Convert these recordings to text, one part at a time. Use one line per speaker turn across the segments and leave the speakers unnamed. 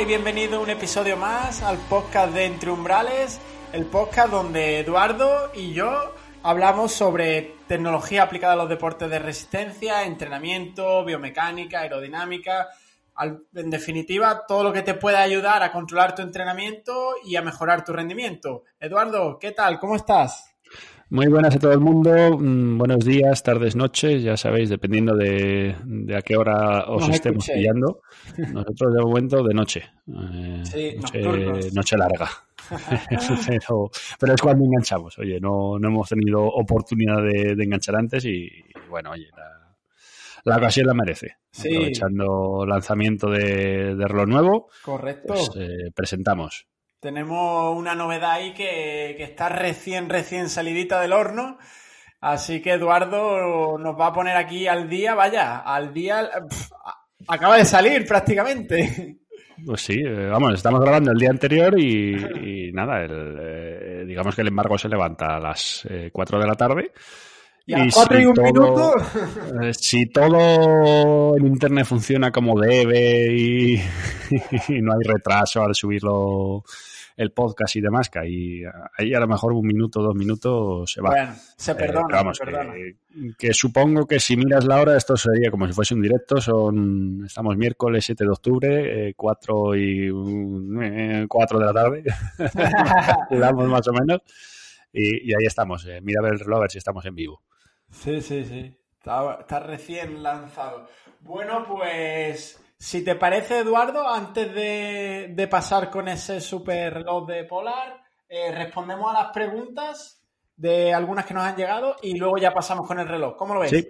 Y bienvenido a un episodio más al podcast de Entre Umbrales, el podcast donde Eduardo y yo hablamos sobre tecnología aplicada a los deportes de resistencia, entrenamiento, biomecánica, aerodinámica, en definitiva, todo lo que te pueda ayudar a controlar tu entrenamiento y a mejorar tu rendimiento. Eduardo, ¿qué tal? ¿Cómo estás?
Muy buenas a todo el mundo, mm, buenos días, tardes, noches, ya sabéis, dependiendo de, de a qué hora os
Nos
estemos
escuchéis.
pillando. Nosotros de momento de noche, eh,
Sí,
noche, larga. pero, pero es cuando enganchamos. Oye, no, no hemos tenido oportunidad de, de enganchar antes y, bueno, oye, la, la ocasión la merece.
Sí.
Aprovechando lanzamiento de, de reloj nuevo,
Correcto.
pues eh, presentamos.
Tenemos una novedad ahí que, que está recién, recién salidita del horno. Así que Eduardo nos va a poner aquí al día, vaya, al día. acaba de salir prácticamente.
Pues sí, eh, vamos, estamos grabando el día anterior y, y nada, el, eh, digamos que el embargo se levanta a las eh, 4 de la tarde.
Y a cuatro y un minuto.
eh, si todo en internet funciona como debe y, y no hay retraso al subirlo el podcast y demás, que ahí, ahí a lo mejor un minuto, dos minutos se va.
Bueno, se
Eh,
perdona,
vamos,
se perdona.
que, que supongo que si miras la hora, esto sería como si fuese un directo. Son, estamos miércoles 7 de octubre, eh, 4 y un- eh, 4 de la tarde. Damos más o menos. Y, y ahí estamos. eh, mira a ver el reloj a ver si estamos en vivo.
Sí, sí, sí. Está, está recién lanzado. Bueno, pues si te parece, Eduardo, antes de, de pasar con ese super reloj de Polar, eh, respondemos a las preguntas de algunas que nos han llegado y luego ya pasamos con el reloj. ¿Cómo lo ves?
Sí,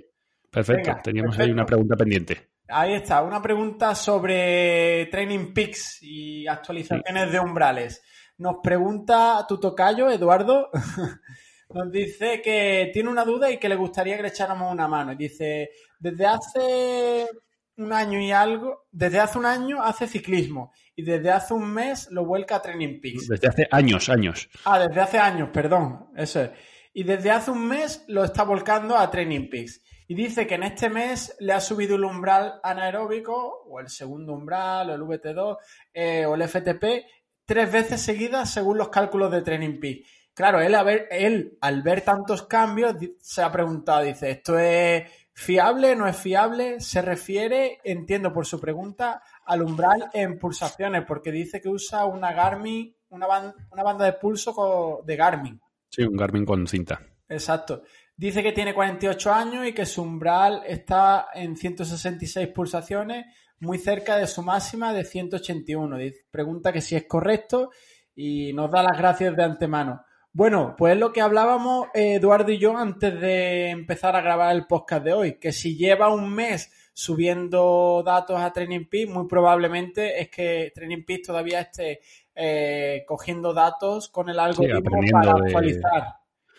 perfecto.
Venga,
Teníamos ahí una pregunta pendiente.
Ahí está, una pregunta sobre Training Peaks y actualizaciones de umbrales. Nos pregunta tu tocayo, Eduardo, nos dice que tiene una duda y que le gustaría que le echáramos una mano. Dice, desde hace un año y algo, desde hace un año hace ciclismo y desde hace un mes lo vuelca a Training Peaks.
Desde hace años, años.
Ah, desde hace años, perdón, eso es. Y desde hace un mes lo está volcando a Training Peaks. Y dice que en este mes le ha subido el umbral anaeróbico, o el segundo umbral, o el VT2, eh, o el FTP, tres veces seguidas según los cálculos de Training Peaks. Claro, él, a ver, él al ver tantos cambios se ha preguntado, dice, ¿esto es fiable, no es fiable? Se refiere, entiendo por su pregunta, al umbral en pulsaciones, porque dice que usa una Garmin, una, una banda de pulso de Garmin.
Sí, un Garmin con cinta.
Exacto. Dice que tiene 48 años y que su umbral está en 166 pulsaciones, muy cerca de su máxima de 181. Dice- Pregunta que si es correcto y nos da las gracias de antemano. Bueno, pues es lo que hablábamos eh, Eduardo y yo antes de empezar a grabar el podcast de hoy, que si lleva un mes subiendo datos a Training muy probablemente es que Training todavía esté eh, cogiendo datos con el algoritmo para
de-
actualizar.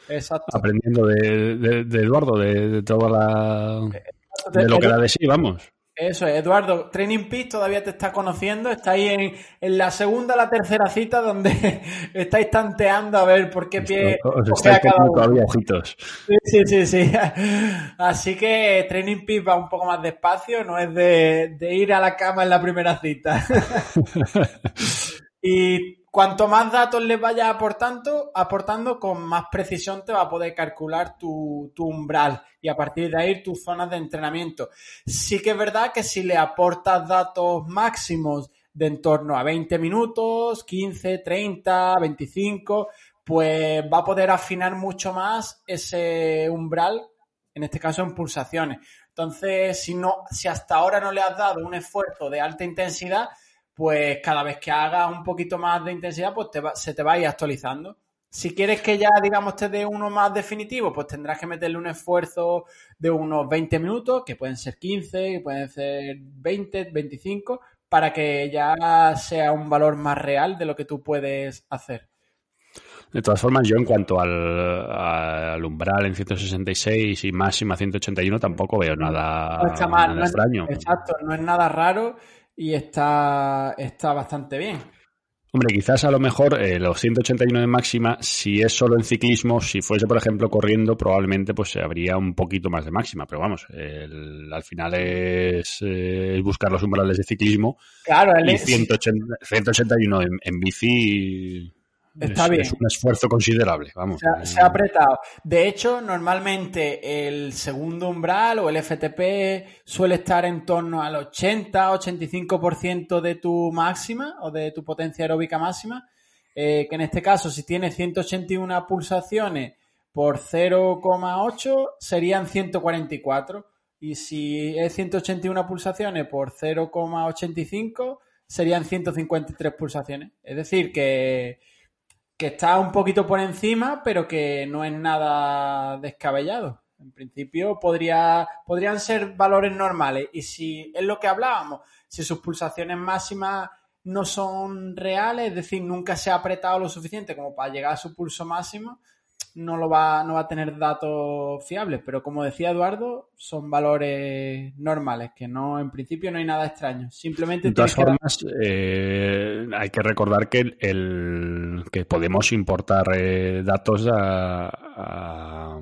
Exacto.
Aprendiendo de, de- de Eduardo, de, de toda la. de lo que da de sí, vamos.
Eso es, Eduardo, Training Peaks todavía te está conociendo, está ahí en, en la segunda o la tercera cita donde estáis tanteando a ver por qué pie
Os estáis poniendo todavía ojitos.
Sí, sí, sí, sí. Así que Training Peaks va un poco más despacio, no es de, de ir a la cama en la primera cita. y cuanto más datos les vayas aportando, aportando, con más precisión te va a poder calcular tu, tu umbral y a partir de ahí tus zonas de entrenamiento. Sí que es verdad que si le aportas datos máximos de en torno a 20 minutos, 15, 30, 25, pues va a poder afinar mucho más ese umbral en este caso en pulsaciones. Entonces, si, no, si hasta ahora no le has dado un esfuerzo de alta intensidad, pues cada vez que hagas un poquito más de intensidad, pues se te va a ir actualizando. Si quieres que ya, digamos, te dé uno más definitivo, pues tendrás que meterle un esfuerzo de unos 20 minutos, que pueden ser 15, que pueden ser 20, 25, para que ya sea un valor más real de lo que tú puedes hacer.
De todas formas, yo en cuanto al, umbral en 166 y máxima 181 tampoco veo nada, extraño.
exacto, no es nada raro y está, está bastante bien.
Hombre, quizás a lo mejor eh, los 181 de máxima, si es solo en ciclismo, si fuese, por ejemplo, corriendo, probablemente pues habría un poquito más de máxima. Pero vamos, al final es, eh, buscar los umbrales de ciclismo.
Claro,
y 181 en bici
Está bien.
Es un esfuerzo considerable, vamos.
Se ha, apretado. De hecho, normalmente el segundo umbral o el FTP suele estar en torno al 80-85% de tu máxima o de tu potencia aeróbica máxima. Eh, que en este caso, si tienes 181 pulsaciones por 0,8, serían 144. Y si es 181 pulsaciones por 0,85, serían 153 pulsaciones. Es decir, que que está un poquito por encima, pero que no es nada descabellado. En principio podría, podrían ser valores normales. Y si es lo que hablábamos, si sus pulsaciones máximas no son reales, es decir, nunca se ha apretado lo suficiente como para llegar a su pulso máximo, no lo va, no va a tener datos fiables, pero como decía Eduardo, son valores normales, que no, en principio no hay nada extraño. Simplemente
de todas formas, eh, hay que recordar que el que podemos importar eh, datos a, a,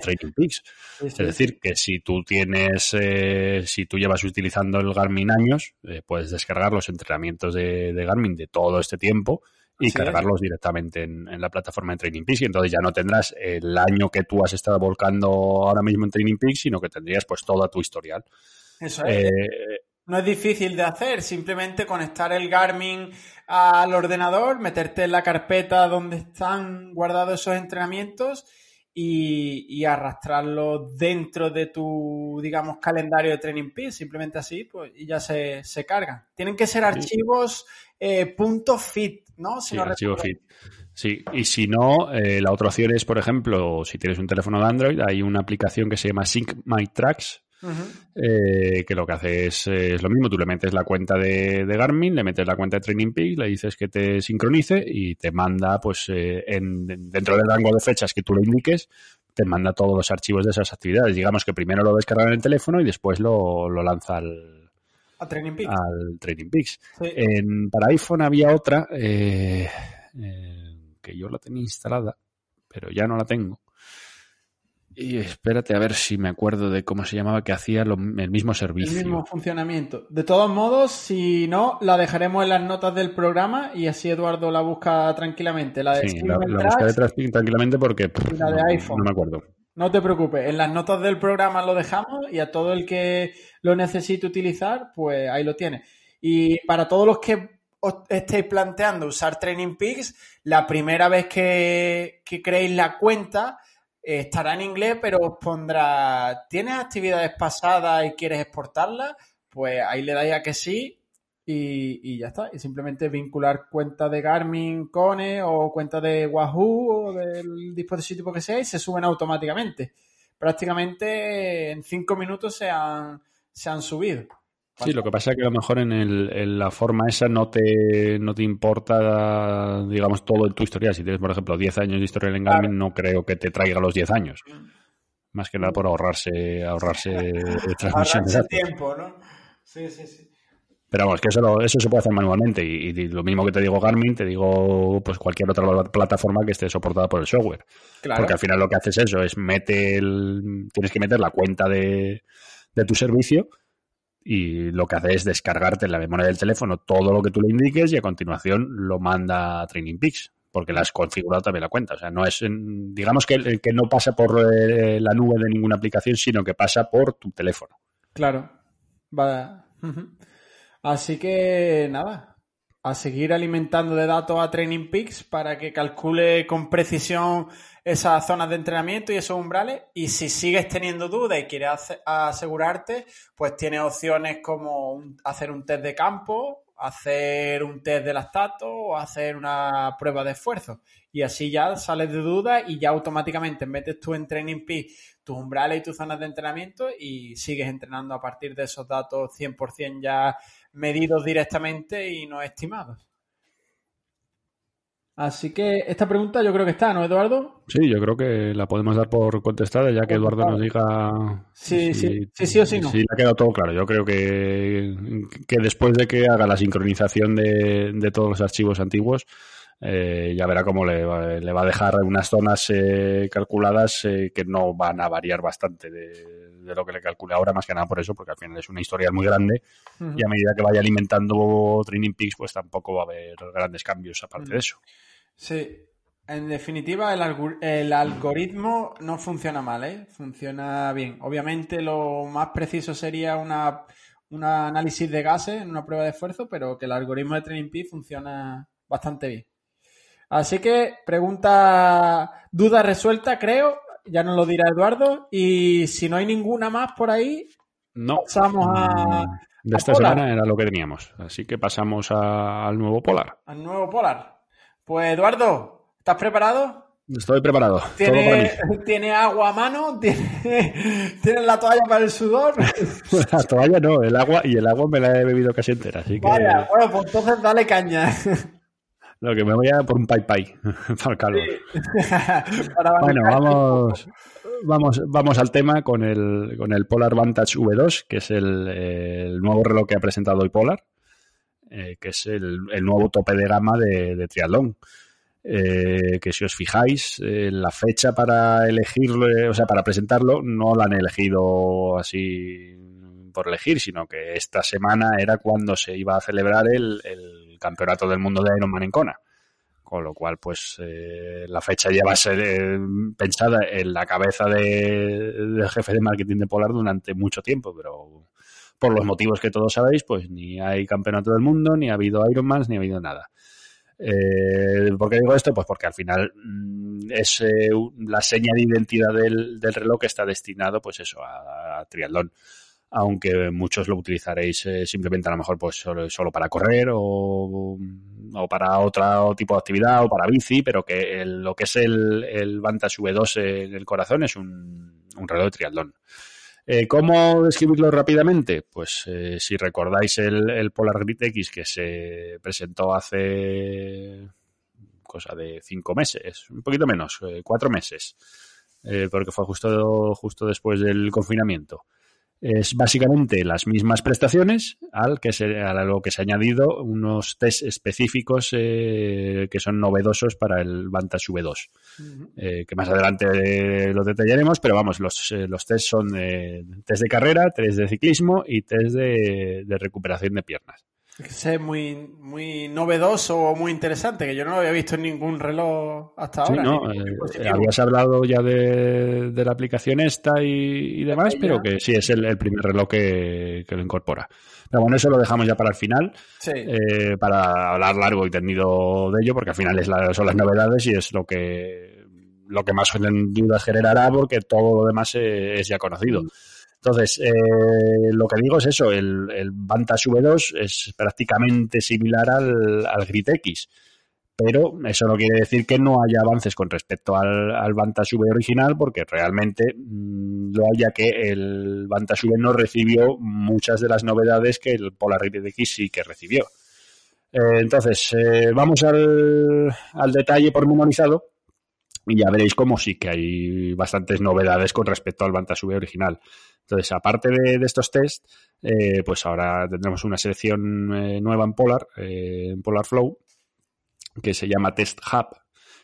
Trading Peaks. Es decir, que si tú tienes, eh, si tú llevas utilizando el Garmin años, puedes descargar los entrenamientos de, de Garmin de todo este tiempo y cargarlos directamente en, la plataforma de Training Peaks y entonces ya no tendrás el año que tú has estado volcando ahora mismo en Training Peaks, sino que tendrías pues toda tu historial.
Eso es. Eh, no es difícil de hacer, simplemente conectar el Garmin al ordenador, meterte en la carpeta donde están guardados esos entrenamientos y, y arrastrarlo dentro de tu, digamos, calendario de Training Peaks, simplemente así, pues, y ya se, se cargan. Tienen que ser archivos eh, punto .fit, ¿no?
sí, archivo fit. Sí, y si no, eh, la otra opción es, por ejemplo, si tienes un teléfono de Android, hay una aplicación que se llama Sync My Tracks, eh, que lo que hace es, lo mismo, tú le metes la cuenta de, Garmin, le metes la cuenta de Training Peak, le dices que te sincronice y te manda, pues, en, dentro del rango de fechas que tú le indiques, te manda todos los archivos de esas actividades. Digamos que primero lo descarga en el teléfono y después lo, lo lanza al,
al Training Peaks.
Al Training Peaks. En, para iPhone había otra eh, eh, que yo la tenía instalada, pero ya no la tengo. Y espérate a ver si me acuerdo de cómo se llamaba que hacía el mismo servicio.
El mismo funcionamiento. De todos modos, si no, la dejaremos en las notas del programa y así Eduardo la busca tranquilamente. La de
sí, la, buscaré tranquilamente porque
la de iPhone.
no me acuerdo.
No te preocupes, en las notas del programa lo dejamos y a todo el que lo necesite utilizar, pues ahí lo tiene. Y para todos los que os estéis planteando usar Training Peaks, la primera vez que, creéis la cuenta eh, estará en inglés, pero os pondrá, ¿tienes actividades pasadas y quieres exportarlas? Pues ahí le dais a que sí y, ya está. Y simplemente vincular cuenta de Garmin, Cone o cuenta de Wahoo o del dispositivo que sea y se suben automáticamente. Prácticamente en cinco minutos se han, se han subido.
Sí, lo que pasa es que a lo mejor en, el, en la forma esa no te, no te importa, digamos, todo en tu historial. Si tienes, por ejemplo, 10 años de historial en Garmin, no creo que te traiga los 10 años. Mm. Más que nada por ahorrarse, ahorrarse
transmisión. Ahorrarse tiempo, ¿no? Sí, sí, sí.
Pero vamos, que eso, eso se puede hacer manualmente. Y, lo mismo que te digo Garmin, te digo pues cualquier otra plataforma que esté soportada por el software. Porque al final lo que haces es eso, es mete el, tienes que meter la cuenta de, de tu servicio y lo que hace es descargarte en la memoria del teléfono todo lo que tú le indiques y a continuación lo manda a Training Peaks porque la has configurado también la cuenta. O sea, no es, digamos que, que no pasa por eh, la nube de ninguna aplicación, sino que pasa por tu teléfono.
Claro. Va. Así que nada, a seguir alimentando de datos a Training Peaks para que calcule con precisión esas zonas de entrenamiento y esos umbrales. Y si sigues teniendo dudas y quieres asegurarte, pues tienes opciones como hacer un test de campo, hacer un test de lactato o hacer una prueba de esfuerzo. Y así ya sales de dudas y ya automáticamente metes tú en Training Peak tus umbrales y tus zonas de entrenamiento y sigues entrenando a partir de esos datos 100% ya medidos directamente y no estimados. Así que esta pregunta yo creo que está, ¿no, Eduardo?
Sí, yo creo que la podemos dar por contestada, ya que Eduardo nos diga
sí, sí, sí, sí o sí no.
Sí, ha quedado todo claro. Yo creo que, que después de que haga la sincronización de, de todos los archivos antiguos, eh, ya verá cómo le, le, va a dejar unas zonas eh, calculadas eh, que no van a variar bastante de, de, lo que le calcule ahora, más que nada por eso, porque al final es una historia muy grande uh -huh. y a medida que vaya alimentando Training Peaks, pues tampoco va a haber grandes cambios aparte uh -huh. de eso.
Sí, en definitiva el, alg el, algoritmo no funciona mal, ¿eh? funciona bien. Obviamente lo más preciso sería una, un análisis de gases en una prueba de esfuerzo, pero que el algoritmo de Training Peaks funciona bastante bien. Así que pregunta, duda resuelta, creo. Ya nos lo dirá Eduardo. Y si no hay ninguna más por ahí,
no.
pasamos a.
De esta semana era lo que teníamos. Así que pasamos a, al nuevo Polar.
Al nuevo Polar. Pues Eduardo, ¿estás preparado?
Estoy preparado.
¿Tiene, ¿tiene agua a mano? ¿Tiene, ¿Tienes la toalla para el sudor?
la toalla no, el agua y el agua me la he bebido casi entera. Así que...
Vaya, bueno, pues entonces dale caña.
Lo que me voy a por un pai pai para el calor. Sí. bueno, vamos, vamos, vamos al tema con el, con el Polar Vantage V2, que es el, el nuevo reloj que ha presentado hoy Polar, eh, que es el, el, nuevo tope de gama de, de triatlón. Eh, que si os fijáis, eh, la fecha para elegirlo, o sea, para presentarlo, no la han elegido así por elegir, sino que esta semana era cuando se iba a celebrar el, el campeonato del mundo de Ironman en Kona. Con lo cual, pues eh, la fecha lleva a ser eh, pensada en la cabeza de, del jefe de marketing de Polar durante mucho tiempo, pero por los motivos que todos sabéis, pues ni hay campeonato del mundo, ni ha habido Ironmans, ni ha habido nada. Eh, ¿Por qué digo esto? Pues porque al final mmm, es eh, la seña de identidad del, del, reloj que está destinado, pues eso, a, a triatlón aunque muchos lo utilizaréis eh, simplemente a lo mejor pues solo, solo para correr o, o, para otro tipo de actividad o para bici, pero que el, lo que es el, el Vantage V2 en el corazón es un, un reloj de triatlón. Eh, ¿Cómo describirlo rápidamente? Pues eh, si recordáis el, el Polar Grid X que se presentó hace cosa de cinco meses, un poquito menos, cuatro meses, porque fue justo, justo después del confinamiento es básicamente las mismas prestaciones al que se, a lo que se ha añadido unos test específicos eh, que son novedosos para el Vantage V2 uh -huh. eh, que más adelante eh, lo detallaremos pero vamos los, eh, los test son test de carrera test de ciclismo y test de, de recuperación de piernas
es muy, muy novedoso o muy interesante, que yo no lo había visto en ningún reloj hasta ahora.
No, eh, habías hablado ya de, de, la aplicación esta y, y demás, pero que sí, es el, el primer reloj que, que, lo incorpora. Pero bueno, eso lo dejamos ya para el final,
sí.
eh, para hablar largo y tendido de ello, porque al final es la, son las novedades y es lo que, lo que más dudas generará, porque todo lo demás es, es ya conocido. Mm. Entonces, eh, lo que digo es eso, el, el Vantage V2 es prácticamente similar al, al Grid X, pero eso no quiere decir que no haya avances con respecto al, al Vantage V original, porque realmente mmm, lo haya que el Vantage V no recibió muchas de las novedades que el Polar Grid X sí que recibió. Eh, entonces, eh, vamos al, al detalle pormenorizado y ya veréis cómo sí que hay bastantes novedades con respecto al V original. Entonces, aparte de, estos test, eh, pues ahora tendremos una selección eh, nueva en Polar, eh, en Polar Flow, que se llama Test Hub,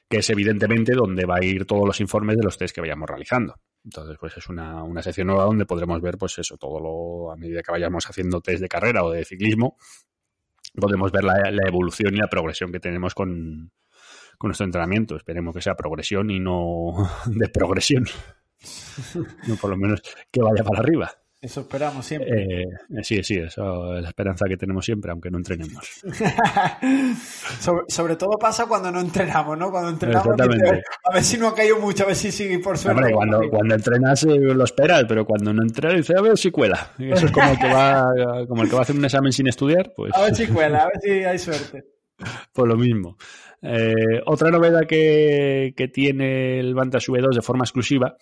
que es evidentemente donde va a ir todos los informes de los test que vayamos realizando. Entonces, pues es una, una sección nueva donde podremos ver, pues eso, todo lo, a medida que vayamos haciendo test de carrera o de ciclismo, podemos ver la evolución y la progresión que tenemos con, con nuestro entrenamiento. Esperemos que sea progresión y no de progresión. no por lo menos que vaya para arriba.
Eso esperamos siempre.
Eh, sí, sí, eso es la esperanza que tenemos siempre, aunque no entrenemos.
sobre, todo pasa cuando no entrenamos, ¿no? Cuando entrenamos, a ver si no ha caído mucho, a ver si sigue por suerte.
Hombre, cuando, cuando entrenas eh, lo esperas, pero cuando no entrenas dices, a ver si cuela. Eso es como el que va, como el que va a hacer un examen sin estudiar, pues...
A ver si cuela, a ver si hay suerte.
Pues lo mismo. Eh, otra novedad que, tiene el Vantage V2 de forma exclusiva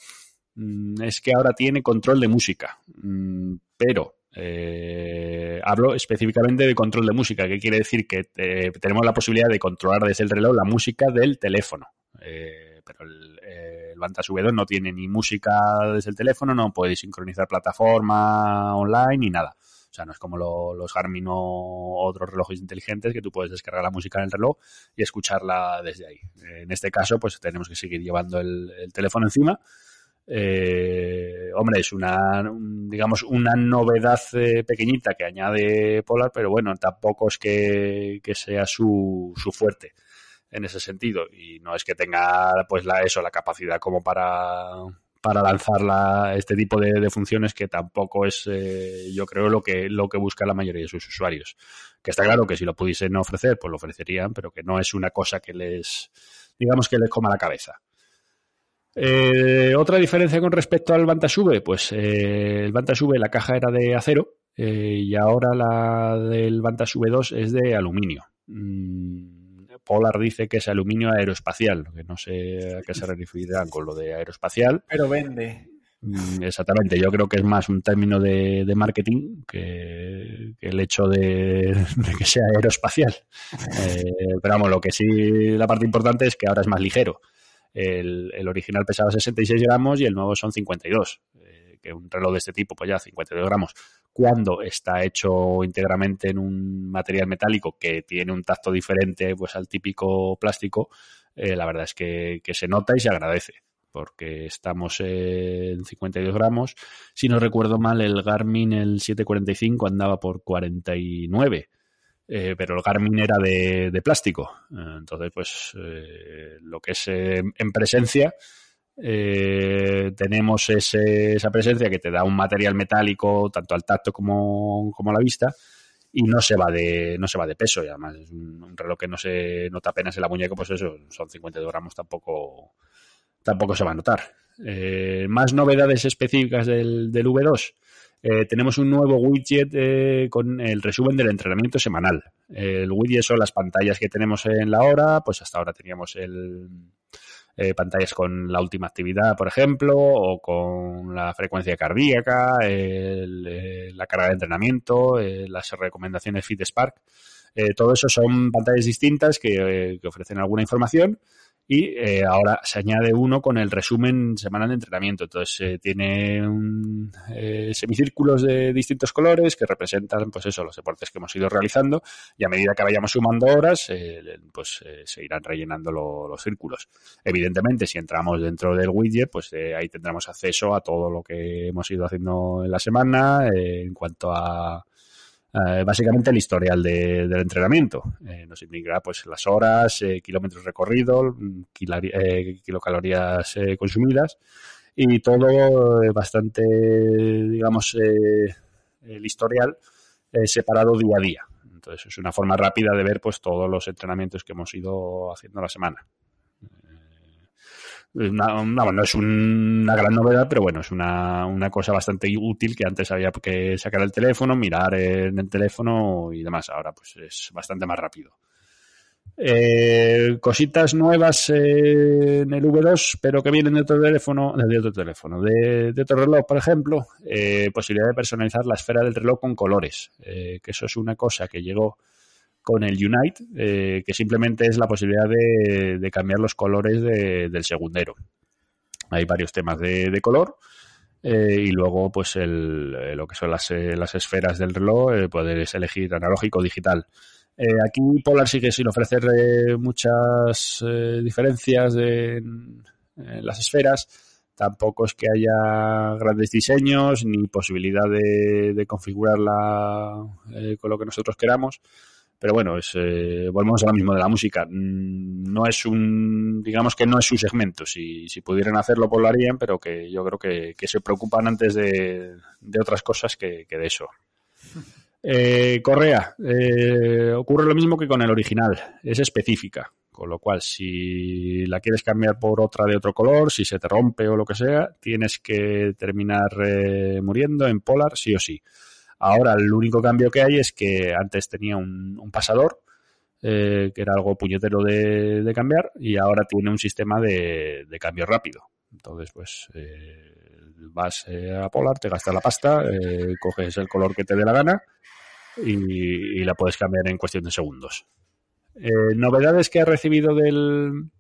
Mm, es que ahora tiene control de música, mm, pero eh, hablo específicamente de control de música, que quiere decir que eh, tenemos la posibilidad de controlar desde el reloj la música del teléfono. Eh, pero el, el Vantage V2 no tiene ni música desde el teléfono, no puede sincronizar plataforma online ni nada. O sea, no es como los Garmin o otros relojes inteligentes que tú puedes descargar la música en el reloj y escucharla desde ahí. En este caso, pues tenemos que seguir llevando el teléfono encima eh, hombre, es una, digamos, una novedad eh, pequeñita que añade Polar, pero bueno, tampoco es que, sea su, su, fuerte en ese sentido. Y no es que tenga, pues, la, eso, la capacidad como para, para lanzar este tipo de, funciones que tampoco es, eh, yo creo, lo que, lo que busca la mayoría de sus usuarios. Que está claro que si lo pudiesen ofrecer, pues lo ofrecerían, pero que no es una cosa que les, digamos, que les coma la cabeza. Eh, otra diferencia con respecto al V, pues eh, el V la caja era de acero eh, y ahora la del Vantage V2 es de aluminio. Mm, Polar dice que es aluminio aeroespacial, que no sé a qué se referirán con lo de aeroespacial.
Pero vende.
Mm, exactamente, yo creo que es más un término de, marketing que, el hecho de, que sea aeroespacial. pero vamos, lo que sí, la parte importante es que ahora es más ligero. El, original pesaba 66 gramos y el nuevo son 52. Eh, que un reloj de este tipo, pues ya 52 gramos, cuando está hecho íntegramente en un material metálico que tiene un tacto diferente pues al típico plástico, eh, la verdad es que, se nota y se agradece porque estamos en 52 gramos. Si no recuerdo mal, el Garmin, el 745, andaba por 49. Eh, pero el Garmin era de, plástico. Entonces, pues eh, lo que es en presencia, tenemos esa presencia que te da un material metálico tanto al tacto como, como, a la vista y no se va de no se va de peso y además es un, reloj que no se nota apenas en la muñeca pues eso son 52 gramos tampoco tampoco se va a notar más novedades específicas del, del V2 eh, tenemos un nuevo widget eh, con el resumen del entrenamiento semanal. El widget son las pantallas que tenemos en la hora, pues hasta ahora teníamos el, eh, pantallas con la última actividad, por ejemplo, o con la frecuencia cardíaca, la carga de entrenamiento, las recomendaciones FitSpark. todo eso son pantallas distintas que ofrecen alguna información y eh, ahora se añade uno con el resumen semanal de entrenamiento. Entonces eh, tiene eh, semicírculos de distintos colores que representan, pues eso, los deportes que hemos ido realizando y a medida que vayamos sumando horas, pues se irán rellenando los círculos. Evidentemente, si entramos dentro del widget, pues ahí tendremos acceso a todo lo que hemos ido haciendo en la semana en cuanto a eh, básicamente el historial de, del entrenamiento. Eh, nos indica pues las horas, eh, kilómetros recorridos, kilocalorías consumidas y todo bastante, digamos, el historial separado día a día. Entonces es una forma rápida de ver pues todos los entrenamientos que hemos ido haciendo la semana no es una gran novedad, pero bueno, es una, una, cosa bastante útil que antes había que sacar el teléfono, mirar en el teléfono y demás. Ahora pues es bastante más rápido. Eh, cositas nuevas en el V2, pero que vienen de otro teléfono, de otro teléfono, de, otro reloj, por ejemplo, eh, posibilidad de personalizar la esfera del reloj con colores, eh, que eso es una cosa que llegó con el Unite, eh, que simplemente es la posibilidad de, cambiar los colores del segundero. Hay varios temas de, color. Eh, y luego, pues, el, eh, lo que son las, las esferas del reloj, puedes elegir analógico o digital. aquí Polar sigue sin ofrecer muchas diferencias en, las esferas. Tampoco es que haya grandes diseños ni posibilidad de, de configurarla con lo que nosotros queramos. Pero bueno, es, eh, volvemos a lo mismo de la música. Mm, no es un, digamos que no es su segmento. Si, si pudieran hacerlo, pues lo harían, pero que yo creo que, se preocupan antes de, otras cosas que, de eso. Eh, Correa, eh, ocurre lo mismo que con el original, es específica, con lo cual si la quieres cambiar por otra de otro color, si se te rompe o lo que sea, tienes que terminar muriendo en Polar sí o sí. Ahora el único cambio que hay es que antes tenía un, pasador, eh, que era algo puñetero de, cambiar, y ahora tiene un sistema de, cambio rápido. Entonces, pues eh, vas eh, a Polar, te gastas la pasta, coges el color que te dé la gana y, la puedes cambiar en cuestión de segundos. novedades que ha recibido del,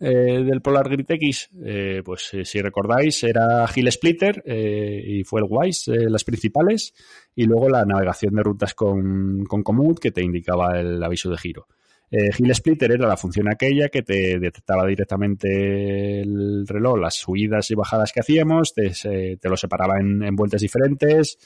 eh, del Polar Grid X, eh, pues eh, si recordáis, era Hill Splitter y fue el Wise, las principales, y luego la navegación de rutas con, con que te indicaba el aviso de giro. Hill Splitter era la función aquella que te detectaba directamente el reloj, las subidas y bajadas que hacíamos, te, te lo separaba en, vueltas diferentes,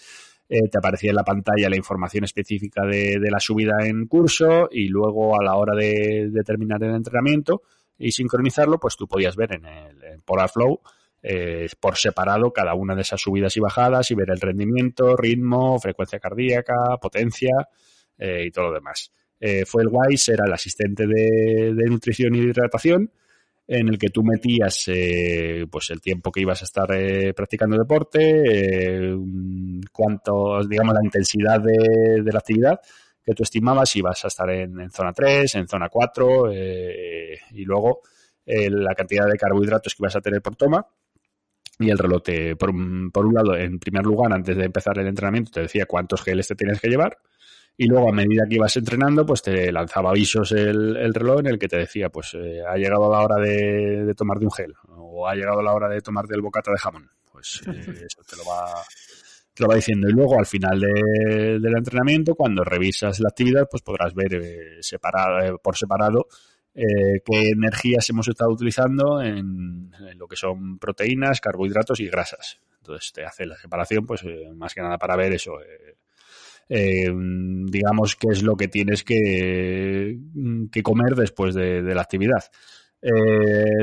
te aparecía en la pantalla la información específica de, de, la subida en curso y luego a la hora de, de terminar el entrenamiento, y sincronizarlo, pues tú podías ver en el Polar Flow eh, por separado cada una de esas subidas y bajadas y ver el rendimiento, ritmo, frecuencia cardíaca, potencia eh, y todo lo demás. Eh, fue el Wise, era el asistente de, nutrición y de hidratación en el que tú metías pues el tiempo que ibas a estar practicando deporte, cuánto, digamos, la intensidad de la actividad que tú estimabas si vas a estar en, zona 3, en zona 4 eh, y luego eh, la cantidad de carbohidratos que vas a tener por toma. Y el reloj, por, un lado, en primer lugar, antes de empezar el entrenamiento, te decía cuántos geles te tienes que llevar. Y luego, a medida que ibas entrenando, pues te lanzaba avisos el, reloj en el que te decía, pues eh, ha llegado la hora de, de tomarte un gel o ha llegado la hora de tomarte el bocata de jamón. Pues eso te lo va te lo va diciendo. Y luego al final del entrenamiento, cuando revisas la actividad, pues podrás ver eh, separado, eh, por separado eh, qué energías hemos estado utilizando en, lo que son proteínas, carbohidratos y grasas. Entonces te hace la separación, pues más que nada para ver eso. digamos qué es lo que tienes que, que comer después de, de la actividad.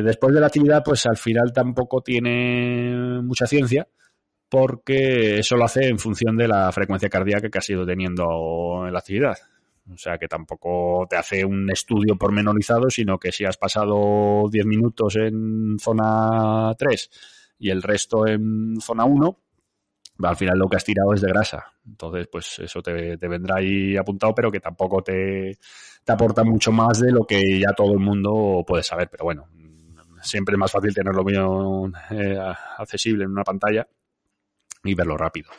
después de la actividad, pues al final tampoco tiene mucha ciencia, porque eso lo hace en función de la frecuencia cardíaca que has ido teniendo en la actividad. O sea que tampoco te hace un estudio pormenorizado, sino que si has pasado 10 minutos en zona 3 y el resto en zona 1, al final lo que has tirado es de grasa. Entonces, pues eso te, vendrá ahí apuntado, pero que tampoco te, aporta mucho más de lo que ya todo el mundo puede saber. Pero bueno, siempre es más fácil tenerlo bien eh, accesible en una pantalla y verlo rápido.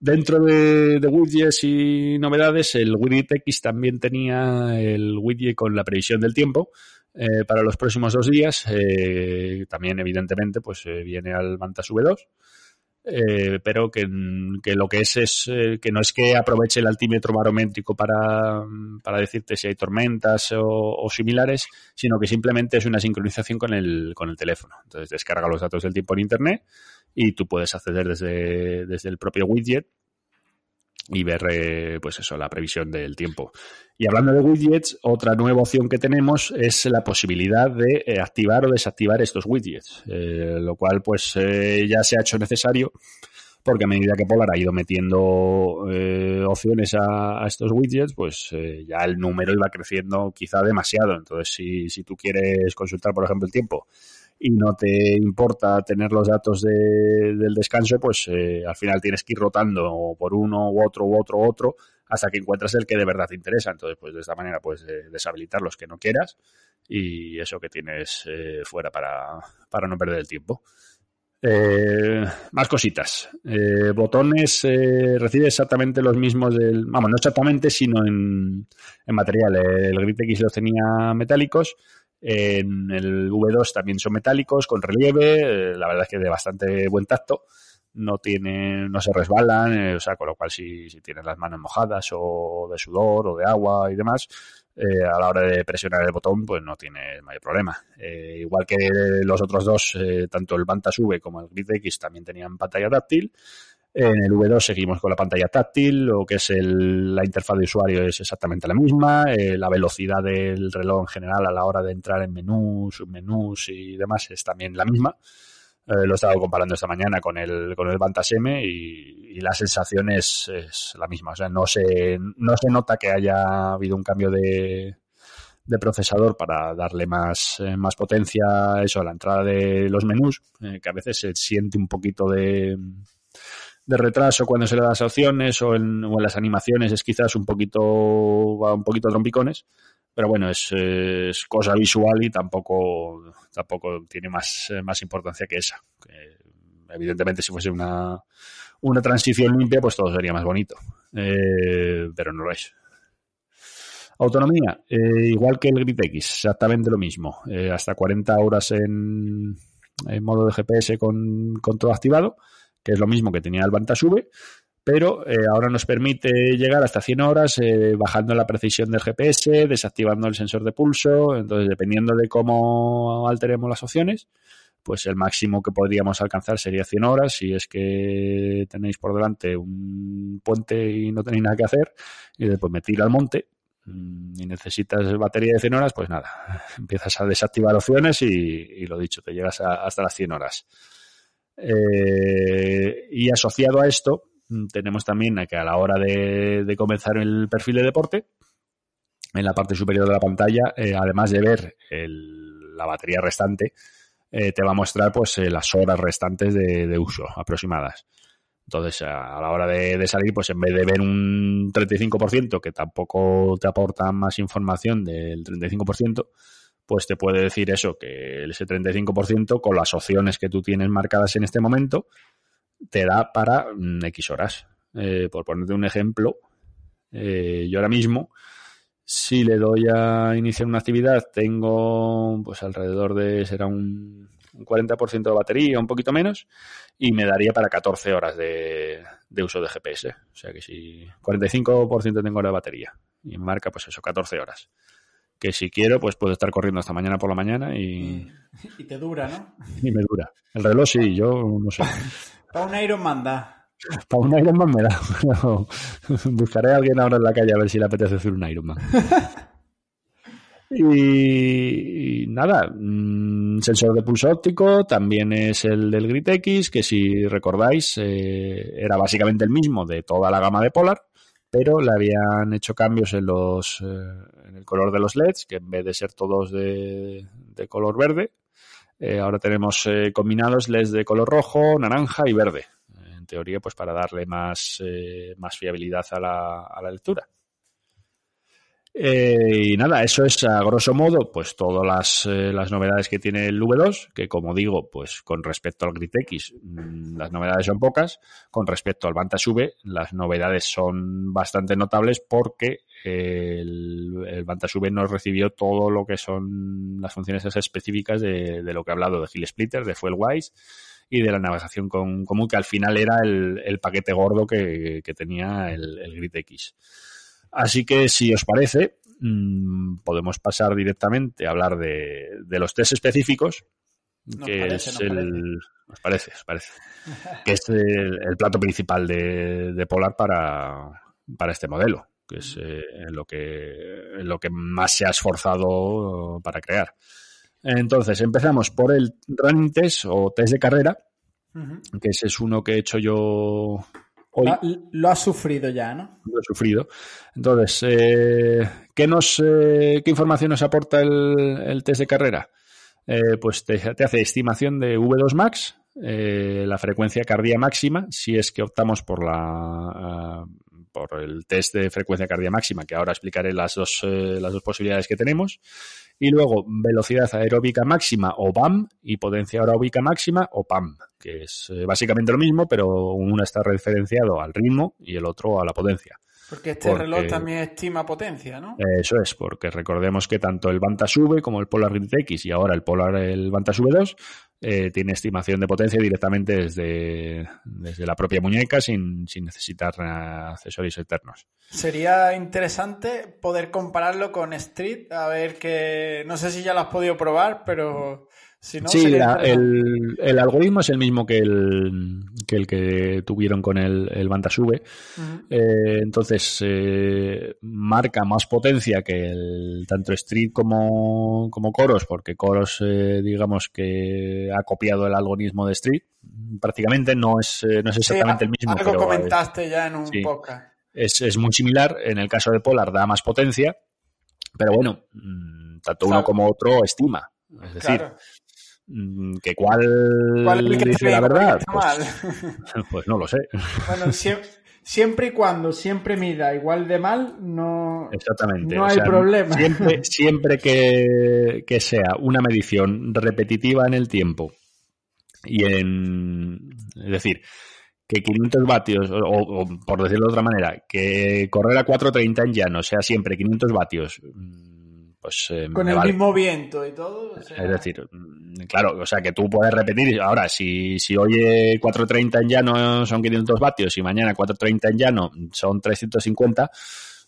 Dentro de, widgets y novedades, el widget X también tenía el widget con la previsión del tiempo eh, para los próximos dos días. Eh, también, evidentemente, pues eh, viene al Mantas V2. pero que, lo que es es que no es que aproveche el altímetro barométrico para, para decirte si hay tormentas o, similares, sino que simplemente es una sincronización con el, con el teléfono. Entonces descarga los datos del tiempo en Internet y tú puedes acceder desde, desde el propio widget y ver, eh, pues eso, la previsión del tiempo. Y hablando de widgets, otra nueva opción que tenemos es la posibilidad de eh, activar o desactivar estos widgets, eh, lo cual pues ya se ha hecho necesario porque a medida que Polar ha ido metiendo opciones a, a, estos widgets, pues ya el número iba creciendo quizá demasiado. Entonces, si, si tú quieres consultar, por ejemplo, el tiempo y no te importa tener los datos de, del descanso, pues eh, al final tienes que ir rotando por uno u otro u otro u otro hasta que encuentras el que de verdad te interesa. Entonces, pues de esta manera puedes eh, deshabilitar los que no quieras y eso que tienes eh, fuera para, para, no perder el tiempo. más cositas. botones recibe exactamente los mismos del. Vamos, no exactamente, sino en, en material. El Grid X los tenía metálicos en el V2 también son metálicos, con relieve, eh, la verdad es que de bastante buen tacto. No tienen, no se resbalan, eh, o sea, con lo cual si, si tienen las manos mojadas o de sudor o de agua y demás, eh, a la hora de presionar el botón, pues no tiene mayor problema. igual que los otros dos, tanto el Vantas V como el Grid X también tenían pantalla táctil. En el V2 seguimos con la pantalla táctil, lo que es la interfaz de usuario es exactamente la misma, eh, la velocidad del reloj en general a la hora de entrar en menús, submenús y demás es también la misma. Eh, lo he estado comparando esta mañana con el, con el Vantas M y, la sensación es, la misma. O sea, no se, no se nota que haya habido un cambio de, procesador para darle más, eh, más potencia eso, a la entrada de los menús, que a veces se siente un poquito de de retraso cuando se le da las opciones o en, las animaciones es quizás un poquito va un poquito trompicones pero bueno es, cosa visual y tampoco tampoco tiene más, más importancia que esa. Evidentemente si fuese una una transición limpia pues todo sería más bonito. Eh, pero no lo es. Autonomía eh, igual que el Grid X exactamente lo mismo. Eh, hasta 40 horas en, en modo de GPS con, con todo activado que es lo mismo que tenía el V, pero eh, ahora nos permite llegar hasta 100 horas eh, bajando la precisión del GPS, desactivando el sensor de pulso, entonces dependiendo de cómo alteremos las opciones, pues el máximo que podríamos alcanzar sería 100 horas. Si es que tenéis por delante un puente y no tenéis nada que hacer, y después me tira al monte mm, y necesitas batería de 100 horas, pues nada, empiezas a desactivar opciones y, lo dicho, te llegas hasta las 100 horas. Eh, y asociado a esto, mm, tenemos también que a la hora de, comenzar el perfil de deporte, en la parte superior de la pantalla, eh, además de ver la batería restante, eh, te va a mostrar pues las horas restantes de, uso aproximadas. Entonces, a, la hora de, salir, pues en vez de ver un 35%, que tampoco te aporta más información del 35%, pues te puede decir eso, que ese 35% con las opciones que tú tienes marcadas en este momento te da para mm, X horas. Eh, por ponerte un ejemplo, eh, yo ahora mismo, si le doy a iniciar una actividad, tengo pues alrededor de, será un, 40% de batería, un poquito menos, y me daría para 14 horas de, de uso de GPS. O sea que si 45% tengo de batería y marca pues eso, 14 horas que si quiero, pues puedo estar corriendo hasta mañana por la mañana y...
Y te dura, ¿no?
Y me dura. El reloj sí, yo no sé.
Para un Ironman da.
Para un Ironman me da. buscaré a alguien ahora en la calle a ver si le apetece hacer un Ironman. Y, nada, mm, sensor de pulso óptico también es el del Grit X, que si recordáis eh, era básicamente el mismo de toda la gama de Polar, pero le habían hecho cambios en los eh, en el color de los LEDs, que en vez de ser todos de, color verde, eh, ahora tenemos eh, combinados LEDs de color rojo, naranja y verde. En teoría, pues para darle más, más fiabilidad a la, a la lectura. Eh, y nada, eso es a grosso modo, pues todas las, eh, las, novedades que tiene el V2, que como digo, pues con respecto al Grid X, mm, las novedades son pocas. Con respecto al Vantage V, las novedades son bastante notables porque el, el Vantage V no recibió todo lo que son las funciones específicas de, lo que he hablado de Hill Splitter, de Fuelwise y de la navegación con, común, que al final era el, paquete gordo que, tenía el, el Grid X. Así que, si os parece, mm, podemos pasar directamente a hablar de, los test específicos, que es el. Os parece, os parece. que es el, plato principal de, Polar para, este modelo, que es eh, lo, que, lo que más se ha esforzado para crear. Entonces, empezamos por el running test o test de carrera, que ese es uno que he hecho yo
lo ha sufrido ya, ¿no?
Lo ha sufrido. Entonces, eh, ¿qué, nos, eh, ¿qué información nos aporta el, test de carrera? Eh, pues te, hace estimación de V2 Max, la frecuencia cardíaca máxima, si es que optamos por la por el test de frecuencia cardíaca máxima, que ahora explicaré las dos, las dos posibilidades que tenemos. Y luego velocidad aeróbica máxima o BAM y potencia aeróbica máxima o PAM, que es eh, básicamente lo mismo, pero uno está referenciado al ritmo y el otro a la potencia.
Porque este reloj también estima potencia, ¿no?
Eso es, porque recordemos que tanto el Vantas V como el Polar Grid X y ahora el Polar el Vantas V2 eh, tiene estimación de potencia directamente desde, desde la propia muñeca sin, sin necesitar eh, accesorios externos.
Sería interesante poder compararlo con Street, a ver que no sé si ya lo has podido probar, pero Si no,
Sí, la- el, el algoritmo es el mismo que el que, el que tuvieron con el, el Bantasube. Eh, entonces, eh, marca más potencia que el, tanto Street como, como Coros, porque Coros, eh, digamos que ha copiado el algoritmo de Street. Prácticamente no es, no es
Sí,
exactamente el mismo,
algo
pero
comentaste ya en un
sí.
podcast.
es, es muy similar. En el caso de Polar da más potencia, pero bueno, mm, tanto uno como otro estima. Es decir,
Claro.
Mm, que cuál,
¿Cuál es el que
dice la verdad, pues, pues no lo sé.
Bueno, sie- siempre y cuando siempre mida igual de mal, no,
Exactamente.
no
o
hay
sea,
problema.
Siempre, siempre que, que sea una medición repetitiva en el tiempo y en. Es decir, que 500 vatios, o, o, por decirlo de otra manera, que correr a 4.30 en llano sea siempre 500 vatios, mm, pues eh,
Con el
vale.
mismo viento y todo. o sea,
Es decir, mm, claro, o sea, que tú puedes repetir. Ahora, si, si hoy eh, 4.30 en llano son 500 vatios y mañana 4.30 en llano son 350,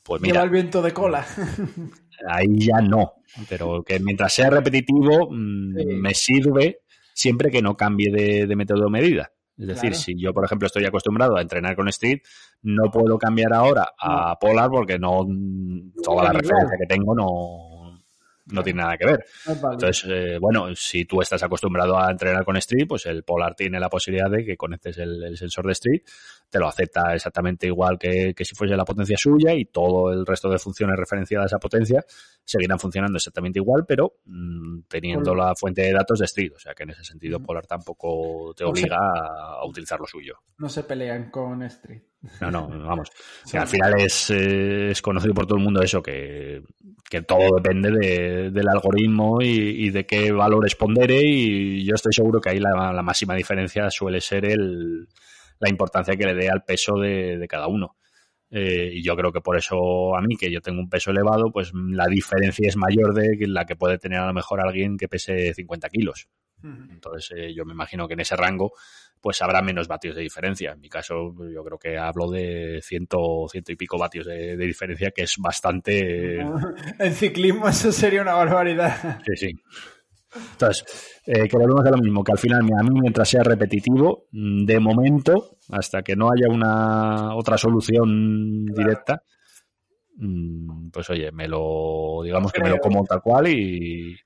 pues
lleva
mira,
el viento de cola.
ahí ya no. Pero que mientras sea repetitivo, mm,
Sí.
me sirve siempre que no cambie de, de método de medida. Es decir,
Claro.
si yo, por ejemplo, estoy acostumbrado a entrenar con Street, no puedo cambiar ahora a Polar porque no toda la referencia que tengo no, no tiene nada que ver. Entonces, eh, bueno, si tú estás acostumbrado a entrenar con Street, pues el Polar tiene la posibilidad de que conectes el, el sensor de Street, te lo acepta exactamente igual que, que si fuese la potencia suya y todo el resto de funciones referenciadas a esa potencia seguirán funcionando exactamente igual, pero mm, teniendo la fuente de datos de Street. O sea que en ese sentido. Polar tampoco te obliga a, a utilizar lo suyo.
no se pelean con Street.
No, no, vamos.
Sí.
Al final es, eh, es conocido por todo el mundo eso, que, que todo depende de- del algoritmo y, y de qué valores pondere y yo estoy seguro que ahí la, la máxima diferencia suele ser el, la importancia que le dé al peso de, de cada uno. Eh, y yo creo que por eso a mí, que yo tengo un peso elevado, pues la diferencia es mayor de la que puede tener a lo mejor alguien que pese 50 kilos. Entonces, eh, yo me imagino que en ese rango, pues habrá menos vatios de diferencia. En mi caso, yo creo que hablo de ciento, ciento y pico vatios de, de diferencia, que es bastante.
En ciclismo eso sería una barbaridad.
Sí, sí. Entonces, eh, que volvemos a lo mismo, que al final, a mí, mientras sea repetitivo, mm, de momento, hasta que no haya una otra solución directa, mm, pues oye, me lo, digamos que me lo como tal cual y,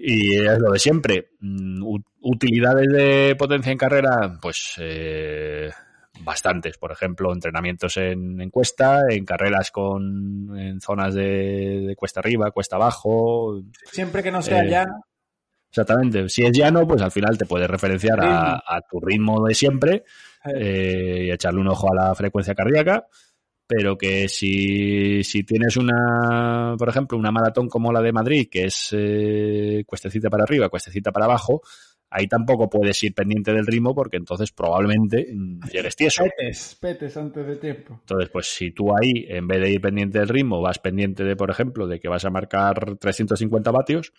y es lo de siempre. Mm, Utilidades de potencia en carrera, pues eh, bastantes. Por ejemplo, entrenamientos en, en cuesta, en carreras con en zonas de, de cuesta arriba, cuesta abajo.
Siempre que no sea
Eh,
llano.
Exactamente. Si es llano, pues al final te puedes referenciar a, a tu ritmo de siempre
Eh,
eh, y echarle un ojo a la frecuencia cardíaca. Pero que si, si tienes una, por ejemplo, una maratón como la de Madrid, que es eh, cuestecita para arriba, cuestecita para abajo, ahí tampoco puedes ir pendiente del ritmo porque entonces probablemente mm, llegues tieso.
petes, petes antes de tiempo.
Entonces, pues si tú ahí, en vez de ir pendiente del ritmo, vas pendiente de, por ejemplo, de que vas a marcar 350 vatios,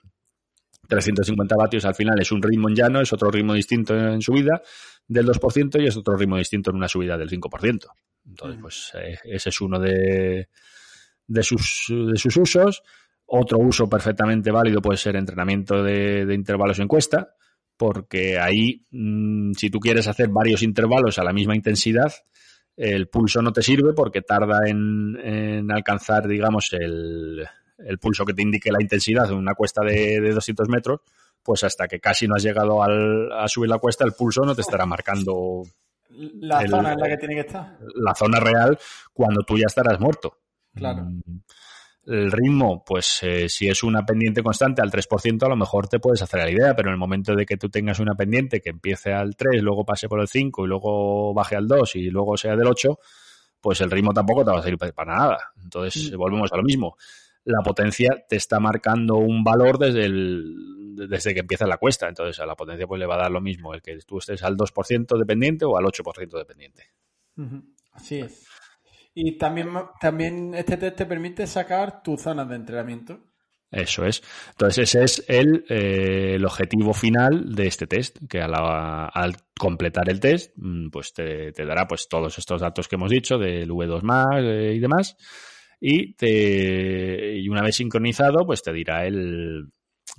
350 vatios al final es un ritmo en llano, es otro ritmo distinto en subida del 2% y es otro ritmo distinto en una subida del 5%. Entonces,
Mm.
pues eh, ese es uno de, de, sus, de sus usos. Otro uso perfectamente válido puede ser entrenamiento de, de intervalos en cuesta, porque ahí, mm, si tú quieres hacer varios intervalos a la misma intensidad, el pulso no te sirve porque tarda en, en alcanzar, digamos, el, el pulso que te indique la intensidad en una cuesta de, de 200 metros, pues hasta que casi no has llegado al- a subir la cuesta, el pulso no te estará marcando
La
El-
zona en la que tiene que estar.
la zona real cuando tú ya estarás muerto.
Claro.
Mm, El ritmo, pues eh, si es una pendiente constante al 3%, a lo mejor te puedes hacer la idea, pero en el momento de que tú tengas una pendiente que empiece al 3, luego pase por el 5 y luego baje al 2 y luego sea del 8, pues el ritmo tampoco te va a servir pa- para nada. Entonces,
Mm.
volvemos a lo mismo. La potencia te está marcando un valor desde el, desde que empieza la cuesta. Entonces, a la potencia pues le va a dar lo mismo el que tú estés al 2% dependiente o al 8% dependiente.
Así es. Y también, también este test te permite sacar tus zonas de entrenamiento.
Eso es. Entonces, ese es el, eh, el objetivo final de este test, que a la- al completar el test, mm, pues te, te dará pues todos estos datos que hemos dicho del V2 eh, y demás. Y, te, y una vez sincronizado, pues te dirá el,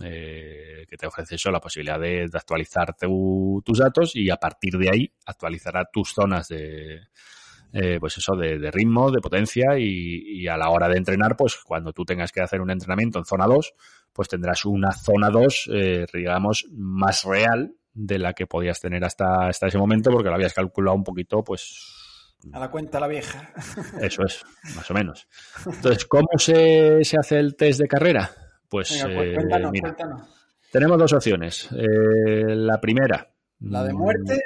eh, que te ofrece eso la posibilidad de, actualizar tus datos y a partir de ahí actualizará tus zonas de, eh, pues eso, de, ritmo, de potencia y, a la hora de entrenar, pues cuando tú tengas que hacer un entrenamiento en zona 2, pues tendrás una zona 2, eh, digamos, más real de la que podías tener hasta, hasta ese momento porque lo habías calculado un poquito, pues...
A la cuenta la vieja.
Eso es, más o menos. Entonces, ¿cómo se, se hace el test de carrera? Pues,
pues cuéntanos, cuéntanos.
tenemos dos opciones. Eh, la primera,
¿La de muerte?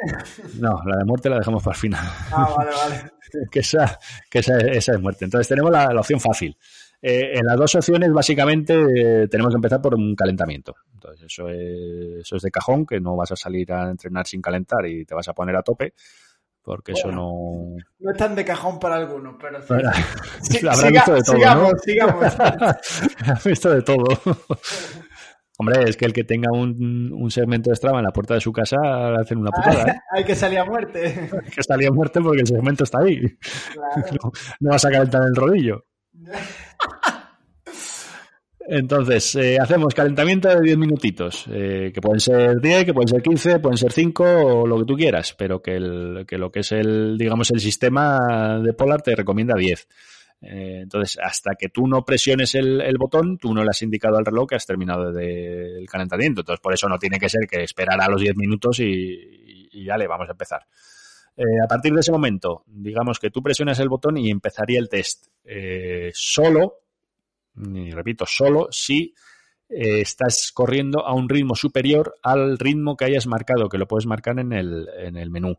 Mm, no, la de muerte la dejamos para el final.
Ah, vale, vale.
que esa, que esa, es muerte. Entonces tenemos la, opción fácil. Eh, en las dos opciones, básicamente, eh, tenemos que empezar por un calentamiento. Entonces, eso es, eso es de cajón, que no vas a salir a entrenar sin calentar y te vas a poner a tope, porque eso no...
No es tan de cajón para algunos, pero...
Sí. Habrá visto de todo,
sigamos, sigamos.
Habrá visto de todo. Hombre, es que el que tenga un, segmento de Strava en la puerta de su casa le hacen una putada. ¿eh?
Hay que salir a muerte.
Hay que salir a muerte porque el segmento está ahí. No, vas a calentar el rodillo. Entonces, eh, hacemos calentamiento de 10 minutitos, eh, que pueden ser 10, que pueden ser 15, pueden ser 5 o lo que tú quieras, pero que, lo que es el, digamos, el sistema de Polar te recomienda 10. Eh, entonces, hasta que tú no presiones el, botón, tú no le has indicado al reloj que has terminado el calentamiento. Entonces, por eso no tiene que ser que esperar a los 10 minutos y, ya le vamos a empezar. A partir de ese momento, digamos que tú presionas el botón y empezaría el test eh, solo, y repito, solo si estás corriendo a un ritmo superior al ritmo que hayas marcado, que lo puedes marcar en el, en el menú.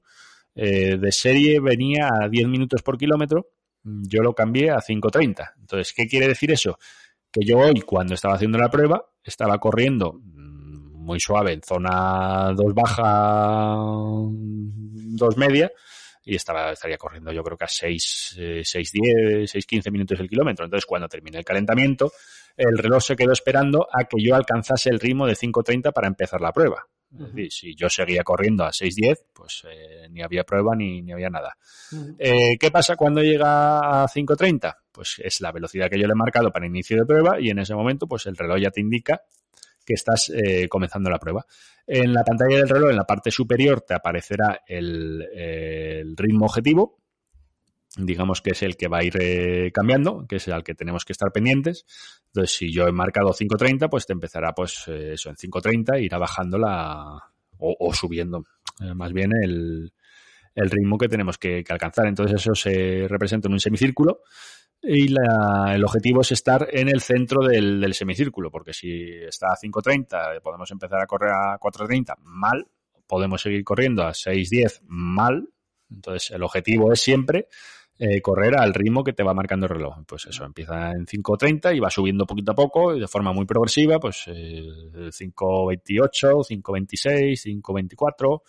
de serie venía a 10 minutos por kilómetro yo lo cambié a 5.30. Entonces, ¿qué quiere decir eso? Que yo hoy, cuando estaba haciendo la prueba, estaba corriendo mm, muy suave en zona 2 baja, 2 media, y estaba, estaría corriendo yo creo que a 6, 6, 10, 6, 15 minutos el kilómetro. Entonces, cuando terminé el calentamiento, el reloj se quedó esperando a que yo alcanzase el ritmo de 5.30 para empezar la prueba. Es decir, si yo seguía corriendo a 6.10, pues eh, ni había prueba ni, ni había nada. Eh, ¿Qué pasa cuando llega a 5.30? Pues es la velocidad que yo le he marcado para inicio de prueba y en ese momento pues el reloj ya te indica que estás eh, comenzando la prueba. En la pantalla del reloj, en la parte superior, te aparecerá el ritmo objetivo, digamos que es el que va a ir eh, cambiando, que es el que tenemos que estar pendientes. Entonces, si yo he marcado 5.30, pues te empezará, pues eh, eso, en 5.30 irá bajando la, o, subiendo, más bien el, el, ritmo que tenemos que, alcanzar. Entonces, eso se representa en un semicírculo y la, el objetivo es estar en el centro del, del semicírculo, porque si está a 5.30, podemos empezar a correr a 4.30, mal, podemos seguir corriendo a 6.10, mal. Entonces, el objetivo es siempre eh, correr al ritmo que te va marcando el reloj. Pues eso, empieza en 5.30 y va subiendo poquito a poco y de forma muy progresiva, pues eh, 5.28, 5.26, 5.24.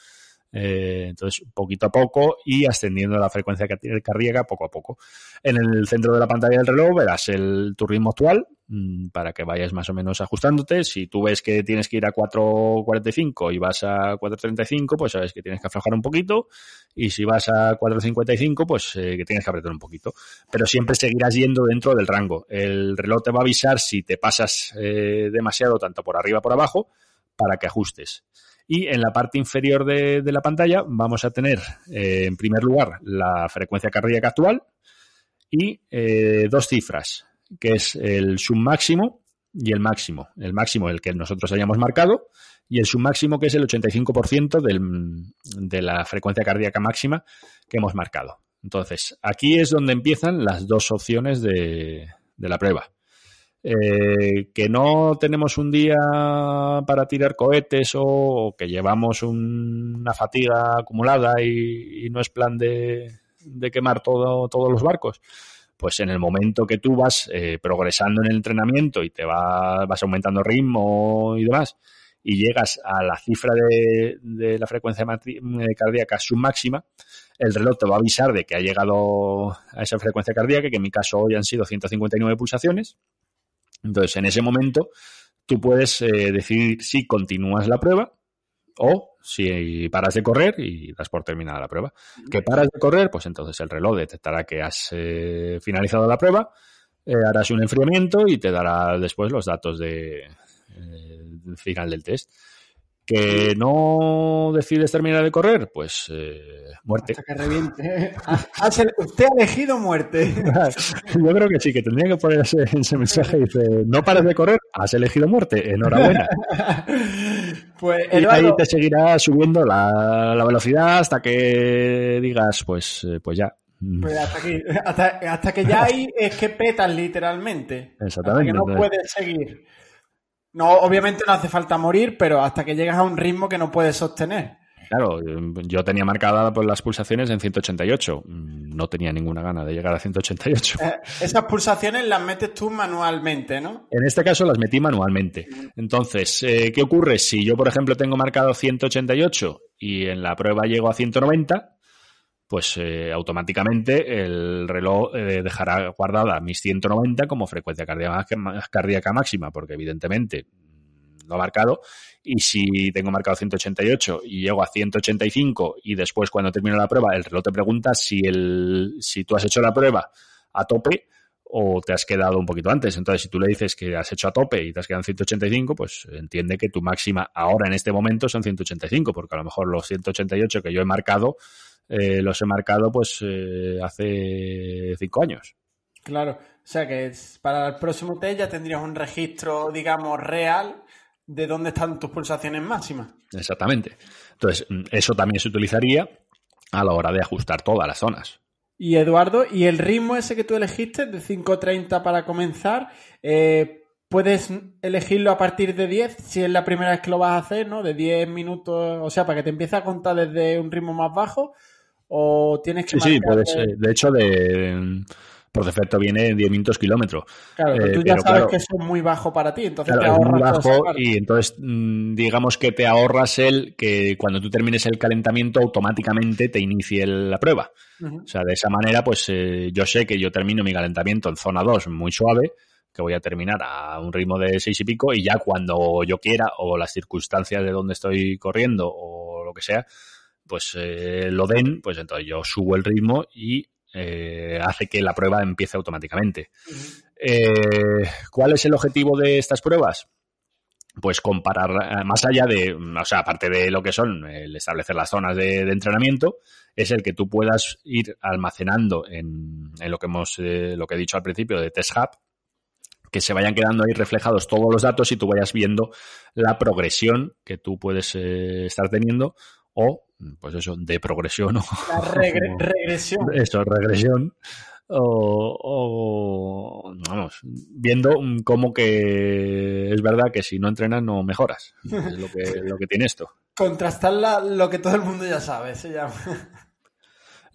Eh, entonces, poquito a poco y ascendiendo la frecuencia cardíaca poco a poco. En el centro de la pantalla del reloj verás el, tu ritmo actual mm, para que vayas más o menos ajustándote. Si tú ves que tienes que ir a 4.45 y vas a 4.35, pues sabes que tienes que aflojar un poquito. Y si vas a 4.55, pues eh, que tienes que apretar un poquito. Pero siempre seguirás yendo dentro del rango. El reloj te va a avisar si te pasas eh, demasiado, tanto por arriba como por abajo, para que ajustes. Y en la parte inferior de, la pantalla vamos a tener, eh, en primer lugar, la frecuencia cardíaca actual y eh, dos cifras, que es el submáximo y el máximo. El máximo, el que nosotros hayamos marcado, y el submáximo, que es el 85% del, de la frecuencia cardíaca máxima que hemos marcado. Entonces, aquí es donde empiezan las dos opciones de la prueba. Eh, que no tenemos un día para tirar cohetes o, que llevamos una fatiga acumulada y, no es plan de, quemar todo, todos los barcos. Pues en el momento que tú vas eh, progresando en el entrenamiento y te vas aumentando ritmo y demás, y llegas a la cifra de, de la frecuencia cardíaca submáxima, el reloj te va a avisar de que ha llegado a esa frecuencia cardíaca, que en mi caso hoy han sido 159 pulsaciones, entonces, en ese momento, tú puedes eh, decidir si continúas la prueba o si paras de correr y das por terminada la prueba. Que paras de correr, pues entonces el reloj detectará que has eh, finalizado la prueba, eh, harás un enfriamiento y te dará después los datos de el final del test. ¿Que no decides terminar de correr? Pues eh, muerte.
Hasta que reviente. Usted ha elegido muerte.
Yo creo que sí, que tendría que poner ese, mensaje. Dice, no pares de correr, has elegido muerte. Enhorabuena.
Pues,
y ahí te seguirá subiendo la, velocidad hasta que digas, pues, eh, pues ya.
Pues hasta, que ya hay es que petas literalmente.
Exactamente.
que no puedes seguir. No, obviamente no hace falta morir, pero hasta que llegas a un ritmo que no puedes sostener.
Claro, yo tenía marcada pues, las pulsaciones en 188. No tenía ninguna gana de llegar a 188.
Eh, esas pulsaciones las metes tú manualmente, ¿no?
En este caso las metí manualmente. Entonces, eh, ¿qué ocurre? Si yo, por ejemplo, tengo marcado 188 y en la prueba llego a 190, pues eh, automáticamente el reloj eh, dejará guardada mis 190 como frecuencia cardíaca, máxima, porque evidentemente lo ha marcado. Y si tengo marcado 188 y llego a 185 y después cuando termino la prueba el reloj te pregunta si, el, si tú has hecho la prueba a tope o te has quedado un poquito antes. Entonces, si tú le dices que has hecho a tope y te has quedado en 185, pues entiende que tu máxima ahora en este momento son 185, porque a lo mejor los 188 que yo he marcado eh, los he marcado pues eh, hace cinco años.
Claro, o sea que para el próximo test ya tendrías un registro, digamos, real de dónde están tus pulsaciones máximas.
Exactamente. Entonces, mm, eso también se utilizaría a la hora de ajustar todas las zonas.
Y Eduardo, ¿y el ritmo ese que tú elegiste de 5.30 para comenzar? Eh, ¿Puedes elegirlo a partir de 10 si es la primera vez que lo vas a hacer, ¿no? De 10 minutos, o sea, para que te empiece a contar desde un ritmo más bajo o tienes que...
Sí, sí, puede ser. De hecho, de, por defecto viene 10 minutos kilómetro.
Claro, tú ya sabes que eso es muy bajo para ti, entonces te ahorras.
muy bajo y entonces mm, digamos que te ahorras el que cuando tú termines el calentamiento automáticamente te inicie la prueba. O sea, de esa manera, pues eh, yo sé que yo termino mi calentamiento en zona 2 muy suave, que voy a terminar a un ritmo de 6 y pico y ya cuando yo quiera o las circunstancias de donde estoy corriendo o lo que sea, pues eh, lo den, pues entonces yo subo el ritmo y eh, hace que la prueba empiece automáticamente. Eh, ¿Cuál es el objetivo de estas pruebas? Pues comparar, más allá de, o sea, aparte de lo que son el establecer las zonas de, entrenamiento, es el que tú puedas ir almacenando en, lo que hemos, lo que he dicho al principio de Test Hub, que se vayan quedando ahí reflejados todos los datos y tú vayas viendo la progresión que tú puedes estar teniendo o, pues eso, de progresión o...
La regresión.
Eso, regresión. O, vamos, viendo cómo que es verdad que si no entrenas no mejoras. Es lo que, lo que tiene esto.
Contrastar lo que todo el mundo ya sabe, se llama.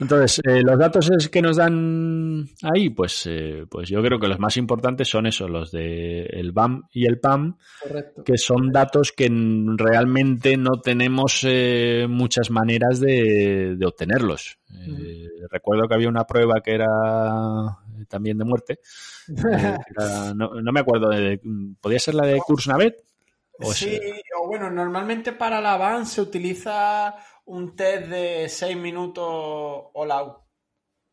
Entonces, eh, los datos que nos dan ahí, pues, eh, pues yo creo que los más importantes son esos, los de el BAM y el PAM, que son datos que realmente no tenemos eh, muchas maneras de, obtenerlos. Recuerdo que había una prueba que era también de muerte. no, me acuerdo, de, ¿podía ser la de Kursnavet?
sí, o bueno, normalmente para la BAM se utiliza un test de 6 minutos all out.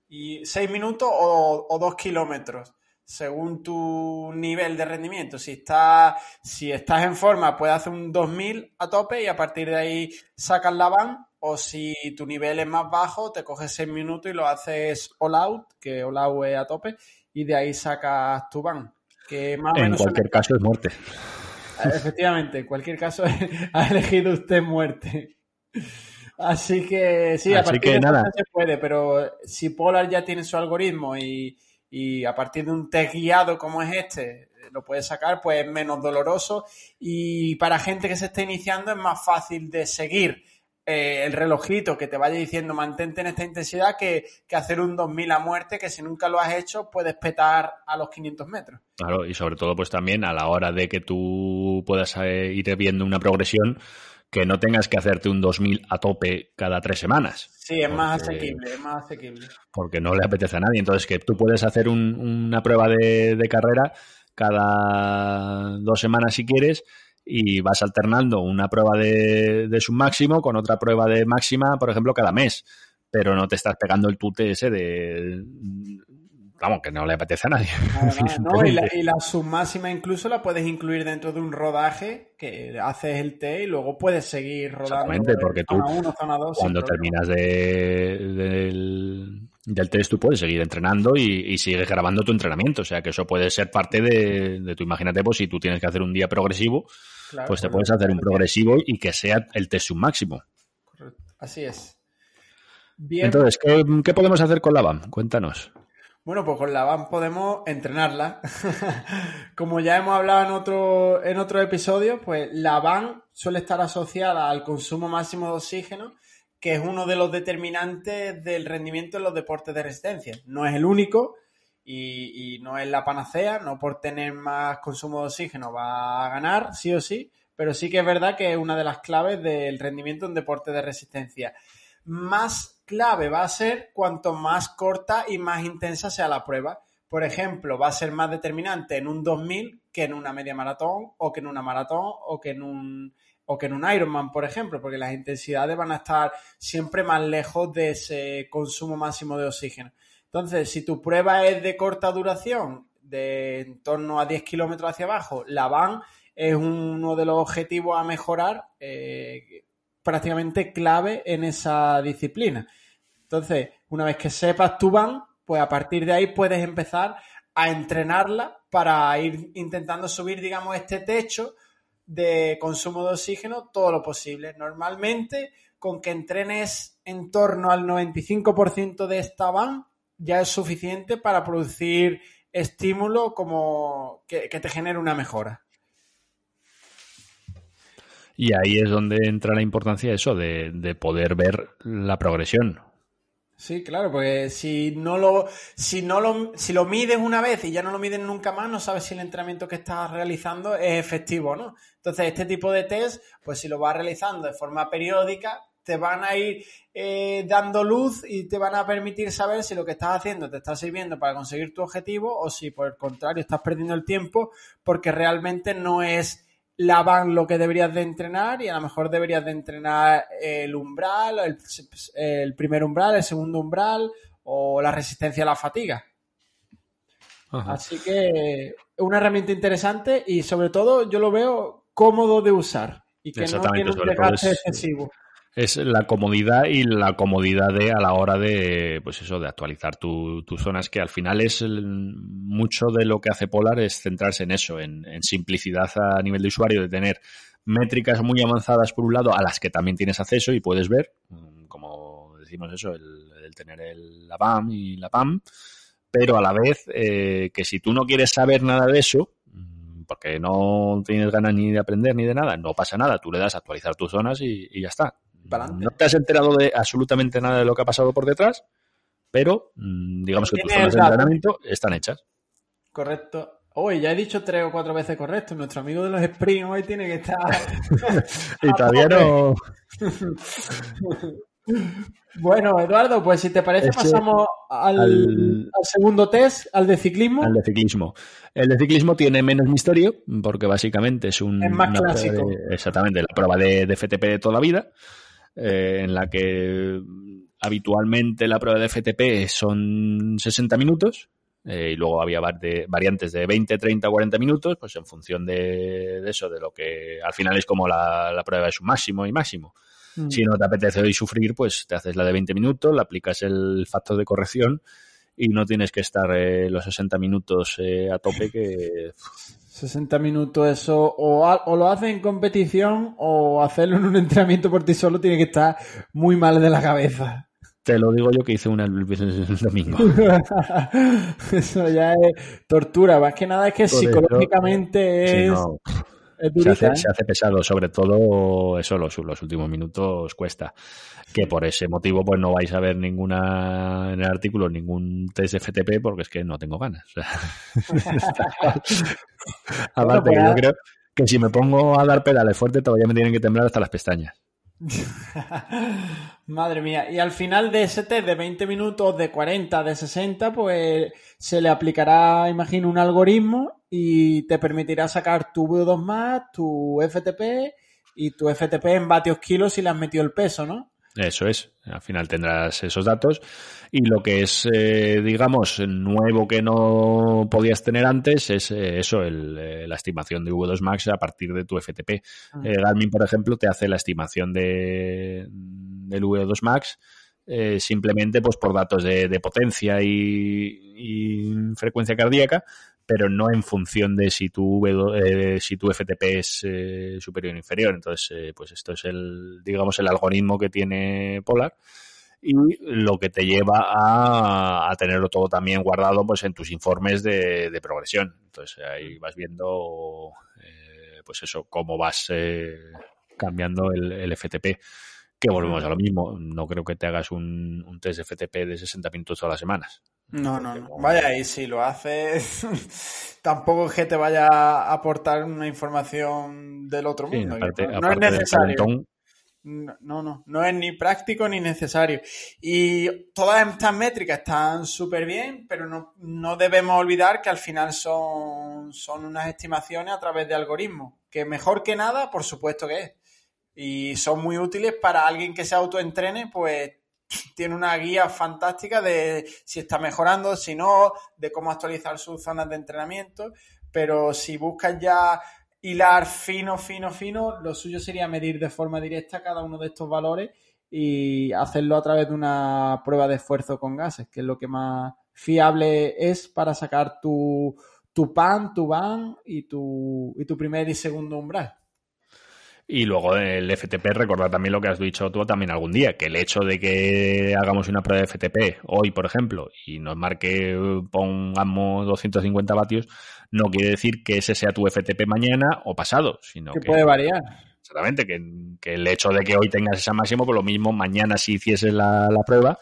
Y 6 minutos o, 2 kilómetros, según tu nivel de rendimiento. Si, está, si estás en forma, puedes hacer un 2000 a tope y a partir de ahí sacas la van. O si tu nivel es más bajo, te coges 6 minutos y lo haces all out, que all out es a tope, y de ahí sacas tu van. Que
más en cualquier caso es muerte.
Efectivamente, en cualquier caso ha elegido usted muerte. Así que sí, a partir de nada. se puede, pero si Polar ya tiene su algoritmo y, a partir de un test guiado como es este, lo puede sacar, pues es menos doloroso y para gente que se está iniciando es más fácil de seguir eh, el relojito que te vaya diciendo mantente en esta intensidad que, que, hacer un 2000 a muerte que si nunca lo has hecho puedes petar a los 500 metros.
Claro, y sobre todo pues también a la hora de que tú puedas eh, ir viendo una progresión que no tengas que hacerte un 2000 a tope cada tres semanas.
Sí, es más asequible, es más asequible.
Porque no le apetece a nadie. Entonces, que tú puedes hacer una prueba de, carrera cada dos semanas si quieres y vas alternando una prueba de, de máximo con otra prueba de máxima, por ejemplo, cada mes. Pero no te estás pegando el tute ese de vamos, que no le apetece a nadie.
no, y, la, y, la, submáxima incluso la puedes incluir dentro de un rodaje que haces el T y luego puedes seguir rodando.
Exactamente, porque tú cuando terminas de, del, del test tú puedes seguir entrenando y, y, sigues grabando tu entrenamiento. O sea que eso puede ser parte de, de tu, imagínate, pues si tú tienes que hacer un día progresivo, pues te puedes hacer un progresivo y que sea el test submáximo.
Correcto. Así es.
Bien. Entonces, ¿qué, ¿qué, podemos hacer con la BAM? Cuéntanos.
Bueno, pues con la BAM podemos entrenarla. Como ya hemos hablado en otro, en otro episodio, pues la BAM suele estar asociada al consumo máximo de oxígeno, que es uno de los determinantes del rendimiento en los deportes de resistencia. No es el único y, y no es la panacea, no por tener más consumo de oxígeno va a ganar, sí o sí, pero sí que es verdad que es una de las claves del rendimiento en deportes de resistencia. Más clave va a ser cuanto más corta y más intensa sea la prueba. Por ejemplo, va a ser más determinante en un 2000 que en una media maratón o que en una maratón o que en un o que en un Ironman, por ejemplo, porque las intensidades van a estar siempre más lejos de ese consumo máximo de oxígeno. Entonces, si tu prueba es de corta duración, de en torno a 10 kilómetros hacia abajo, la van es uno de los objetivos a mejorar eh, prácticamente clave en esa disciplina. Entonces, una vez que sepas tu van, pues a partir de ahí puedes empezar a entrenarla para ir intentando subir, digamos, este techo de consumo de oxígeno todo lo posible. Normalmente, con que entrenes en torno al 95% de esta van, ya es suficiente para producir estímulo como que, que te genere una mejora.
Y ahí es donde entra la importancia de eso, de, de poder ver la progresión.
Sí, claro, porque si no lo, si no lo, si lo mides una vez y ya no lo mides nunca más, no sabes si el entrenamiento que estás realizando es efectivo, ¿no? Entonces, este tipo de test, pues si lo vas realizando de forma periódica, te van a ir eh, dando luz y te van a permitir saber si lo que estás haciendo te está sirviendo para conseguir tu objetivo o si por el contrario estás perdiendo el tiempo porque realmente no es la van lo que deberías de entrenar y a lo mejor deberías de entrenar el umbral, el, el primer umbral, el segundo umbral o la resistencia a la fatiga. Ajá. Así que una herramienta interesante y sobre todo yo lo veo cómodo de usar y que no tiene un desgaste excesivo
es la comodidad y la comodidad de a la hora de pues eso de actualizar tus tu zonas que al final es el, mucho de lo que hace Polar es centrarse en eso en, simplicidad a nivel de usuario de tener métricas muy avanzadas por un lado a las que también tienes acceso y puedes ver como decimos eso el, el tener el, la BAM y la PAM pero a la vez eh, que si tú no quieres saber nada de eso porque no tienes ganas ni de aprender ni de nada, no pasa nada, tú le das a actualizar tus zonas y, y ya está. No te has enterado de absolutamente nada de lo que ha pasado por detrás, pero mm, digamos que tus zonas de entrenamiento están hechas.
Correcto. Hoy ya he dicho tres o cuatro veces correcto. Nuestro amigo de los sprints hoy tiene que estar.
y todavía no.
Bueno, Eduardo, pues si te parece, pasamos al, al, al, segundo test, al de ciclismo.
Al de ciclismo. El de ciclismo tiene menos misterio, porque básicamente es un.
Es más clásico.
De, exactamente, la prueba de, de, FTP de toda la vida, eh, en la que habitualmente la prueba de FTP son 60 minutos. Eh, y luego había variantes de 20, 30, 40 minutos, pues en función de, de eso, de lo que al final es como la, la prueba de su máximo y máximo. Mm. Si no te apetece hoy sufrir, pues te haces la de 20 minutos, le aplicas el factor de corrección y no tienes que estar eh, los 60 minutos eh, a tope que...
60 minutos eso, o, o, lo haces en competición o hacerlo en un entrenamiento por ti solo tiene que estar muy mal de la cabeza.
Te lo digo yo que hice una el, el domingo.
eso ya es tortura, más que nada es que por psicológicamente eso, es... No
se, hace, se, hace, pesado, sobre todo eso, los, los, últimos minutos cuesta. Que por ese motivo, pues no vais a ver ninguna en el artículo, ningún test de FTP, porque es que no tengo ganas. Aparte, pues, yo creo que si me pongo a dar pedales fuerte, todavía me tienen que temblar hasta las pestañas.
Madre mía. Y al final de ese test de 20 minutos, de 40, de 60, pues se le aplicará, imagino, un algoritmo y te permitirá sacar tu VO2 más, tu FTP y tu FTP en vatios kilos si le has metido el peso, ¿no?
Eso es, al final tendrás esos datos y lo que es, eh, digamos, nuevo que no podías tener antes es eh, eso, el, eh, la estimación de V2 Max a partir de tu FTP.
Ah.
Garmin, por ejemplo, te hace la estimación de, del V2 Max simplemente pues por datos de, de potencia y, y, frecuencia cardíaca, pero no en función de si tu, eh, si tu FTP es eh, superior o inferior. Entonces, eh, pues esto es el, digamos, el algoritmo que tiene Polar y lo que te lleva a, a tenerlo todo también guardado pues en tus informes de, de progresión. Entonces, ahí vas viendo, eh, pues eso, cómo vas eh, cambiando el, el FTP que volvemos a lo mismo. No creo que te hagas un, un test de FTP de 60 minutos todas las semanas.
No, no, no. Vaya, y si lo haces, tampoco es que te vaya a aportar una información del otro mundo.
Aparte,
no,
aparte
es necesario. No, no, no es ni práctico ni necesario. Y todas estas métricas están súper bien, pero no, no, debemos olvidar que al final son, son unas estimaciones a través de algoritmos. Que mejor que nada, por supuesto que es. Y son muy útiles para alguien que se autoentrene, pues tiene una guía fantástica de si está mejorando, si no, de cómo actualizar sus zonas de entrenamiento. Pero si buscas ya hilar fino, fino, fino, lo suyo sería medir de forma directa cada uno de estos valores y hacerlo a través de una prueba de esfuerzo con gases, que es lo que más fiable es para sacar tu, tu PAN, tu BAN y tu, y tu primer y segundo umbral.
Y luego el FTP, recordar también lo que has dicho tú también algún día, que el hecho de que hagamos una prueba de FTP hoy, por ejemplo, y nos marque, pongamos 250 vatios, no quiere decir que ese sea tu FTP mañana o pasado, sino
que,
que
puede variar.
Exactamente, que, que, el hecho de que hoy tengas ese máximo, pues lo mismo mañana si hicieses la, la prueba,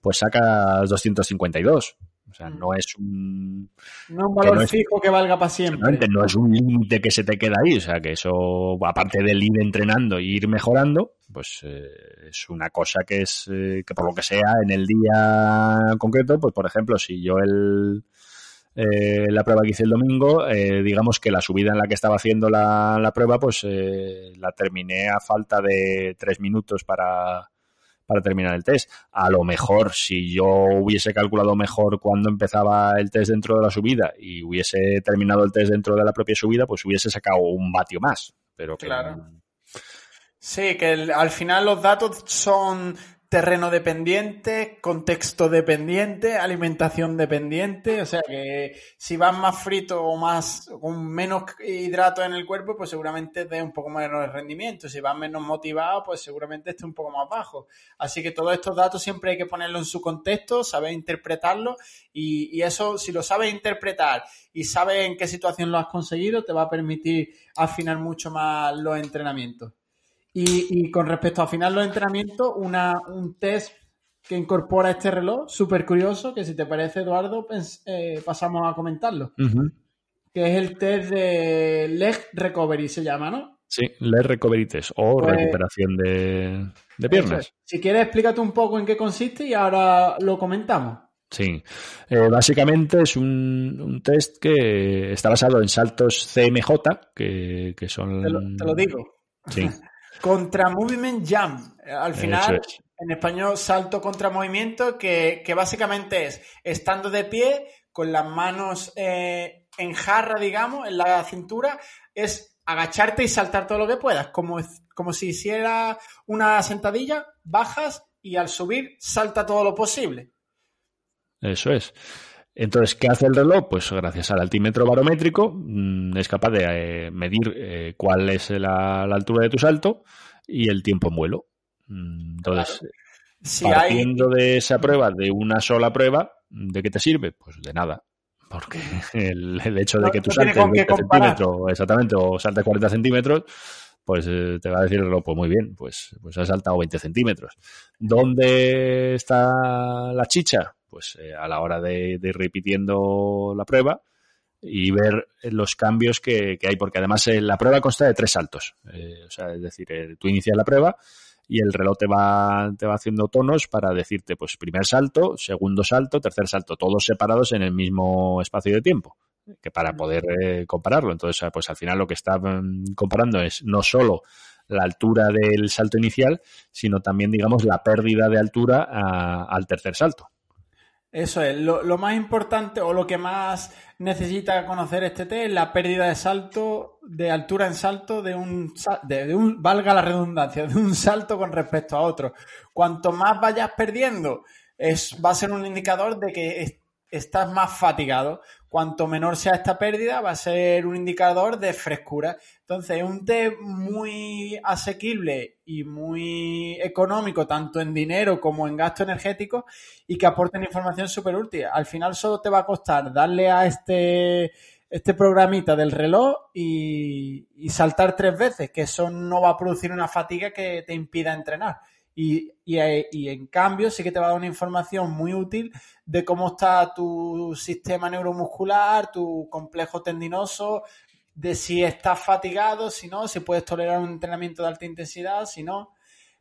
pues sacas 252. O sea, no es un...
No un valor no es, fijo que valga para siempre.
No es un límite que se te queda ahí. O sea, que eso, aparte del ir entrenando y ir mejorando, pues eh, es una cosa que es, eh, que por lo que sea, en el día concreto, pues por ejemplo, si yo el... Eh, la prueba que hice el domingo, eh, digamos que la subida en la que estaba haciendo la, la prueba, pues eh, la terminé a falta de tres minutos para, para terminar el test. A lo mejor, si yo hubiese calculado mejor cuando empezaba el test dentro de la subida y hubiese terminado el test dentro de la propia subida, pues hubiese sacado un vatio más. Pero que...
Claro. Sí, que el, al final los datos son terreno dependiente, contexto dependiente, alimentación dependiente, o sea que si vas más frito o más con menos hidratos en el cuerpo, pues seguramente dé un poco menos rendimiento. Si vas menos motivado, pues seguramente esté un poco más bajo. Así que todos estos datos siempre hay que ponerlo en su contexto, saber interpretarlo y, y eso, si lo sabes interpretar y sabes en qué situación lo has conseguido, te va a permitir afinar mucho más los entrenamientos. Y, y, con respecto a afinar los entrenamientos, una, un test que incorpora este reloj, súper curioso, que si te parece, Eduardo, eh, pasamos a comentarlo. Uh -huh. Que es el test de leg recovery, se llama, ¿no?
Sí, leg recovery test o pues, recuperación de, de piernas.
Es. Si quieres, explícate un poco en qué consiste y ahora lo comentamos.
Sí, eh, básicamente es un, un, test que está basado en saltos CMJ, que, que son...
Te lo, te lo digo.
Sí.
Contra Movement Jump. Al final, es. en español, salto contra movimiento, que, que, básicamente es estando de pie, con las manos eh, en jarra, digamos, en la cintura, es agacharte y saltar todo lo que puedas. Como, como si hiciera una sentadilla, bajas y al subir salta todo lo posible.
Eso es. Entonces, ¿qué hace el reloj? Pues gracias al altímetro barométrico mmm, es capaz de eh, medir eh, cuál es la, la, altura de tu salto y el tiempo en vuelo. Mm, entonces, claro. si partiendo hay... de esa prueba, de una sola prueba, ¿de qué te sirve? Pues de nada. Porque el, el hecho de que tú saltes 20 centímetros, exactamente, o saltes 40 centímetros, pues eh, te va a decir el reloj, pues muy bien, pues, pues has saltado 20 centímetros. ¿Dónde está la chicha? Pues eh, a la hora de, de, ir repitiendo la prueba y ver los cambios que, que hay, porque además eh, la prueba consta de tres saltos. Eh, o sea, es decir, tú inicias la prueba y el reloj te va, te va haciendo tonos para decirte, pues, primer salto, segundo salto, tercer salto, todos separados en el mismo espacio de tiempo que para poder eh, compararlo. Entonces, pues al final lo que está mm, comparando es no solo la altura del salto inicial, sino también, digamos, la pérdida de altura al tercer salto.
Eso es, lo, más importante o lo que más necesita conocer este test es la pérdida de salto, de altura en salto de un, de, un, valga la redundancia, de un salto con respecto a otro. Cuanto más vayas perdiendo, es, va a ser un indicador de que estás más fatigado. Cuanto menor sea esta pérdida, va a ser un indicador de frescura. Entonces, es un té muy asequible y muy económico, tanto en dinero como en gasto energético, y que aporta información súper útil. Al final solo te va a costar darle a este, este programita del reloj y saltar tres veces, que eso no va a producir una fatiga que te impida entrenar. Y, y, en cambio sí que te va a dar una información muy útil de cómo está tu sistema neuromuscular, tu complejo tendinoso, de si estás fatigado, si no, si puedes tolerar un entrenamiento de alta intensidad, si no.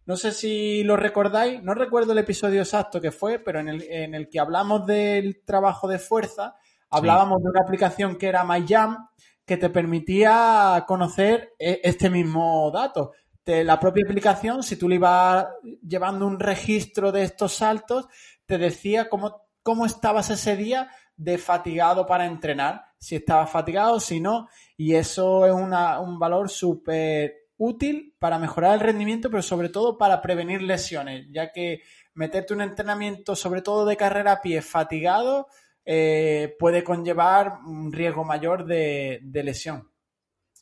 No sé si lo recordáis, no recuerdo el episodio exacto que fue, pero en el, en el que hablamos del trabajo de fuerza, hablábamos de una aplicación que era MyJam, que te permitía conocer e, este mismo dato la propia aplicación, si tú le ibas llevando un registro de estos saltos, te decía cómo, cómo estabas ese día de fatigado para entrenar, si estabas fatigado, si no, y eso es un valor súper útil para mejorar el rendimiento, pero sobre todo para prevenir lesiones, ya que meterte un entrenamiento, sobre todo de carrera a pie, fatigado, eh, puede conllevar un riesgo mayor de, lesión.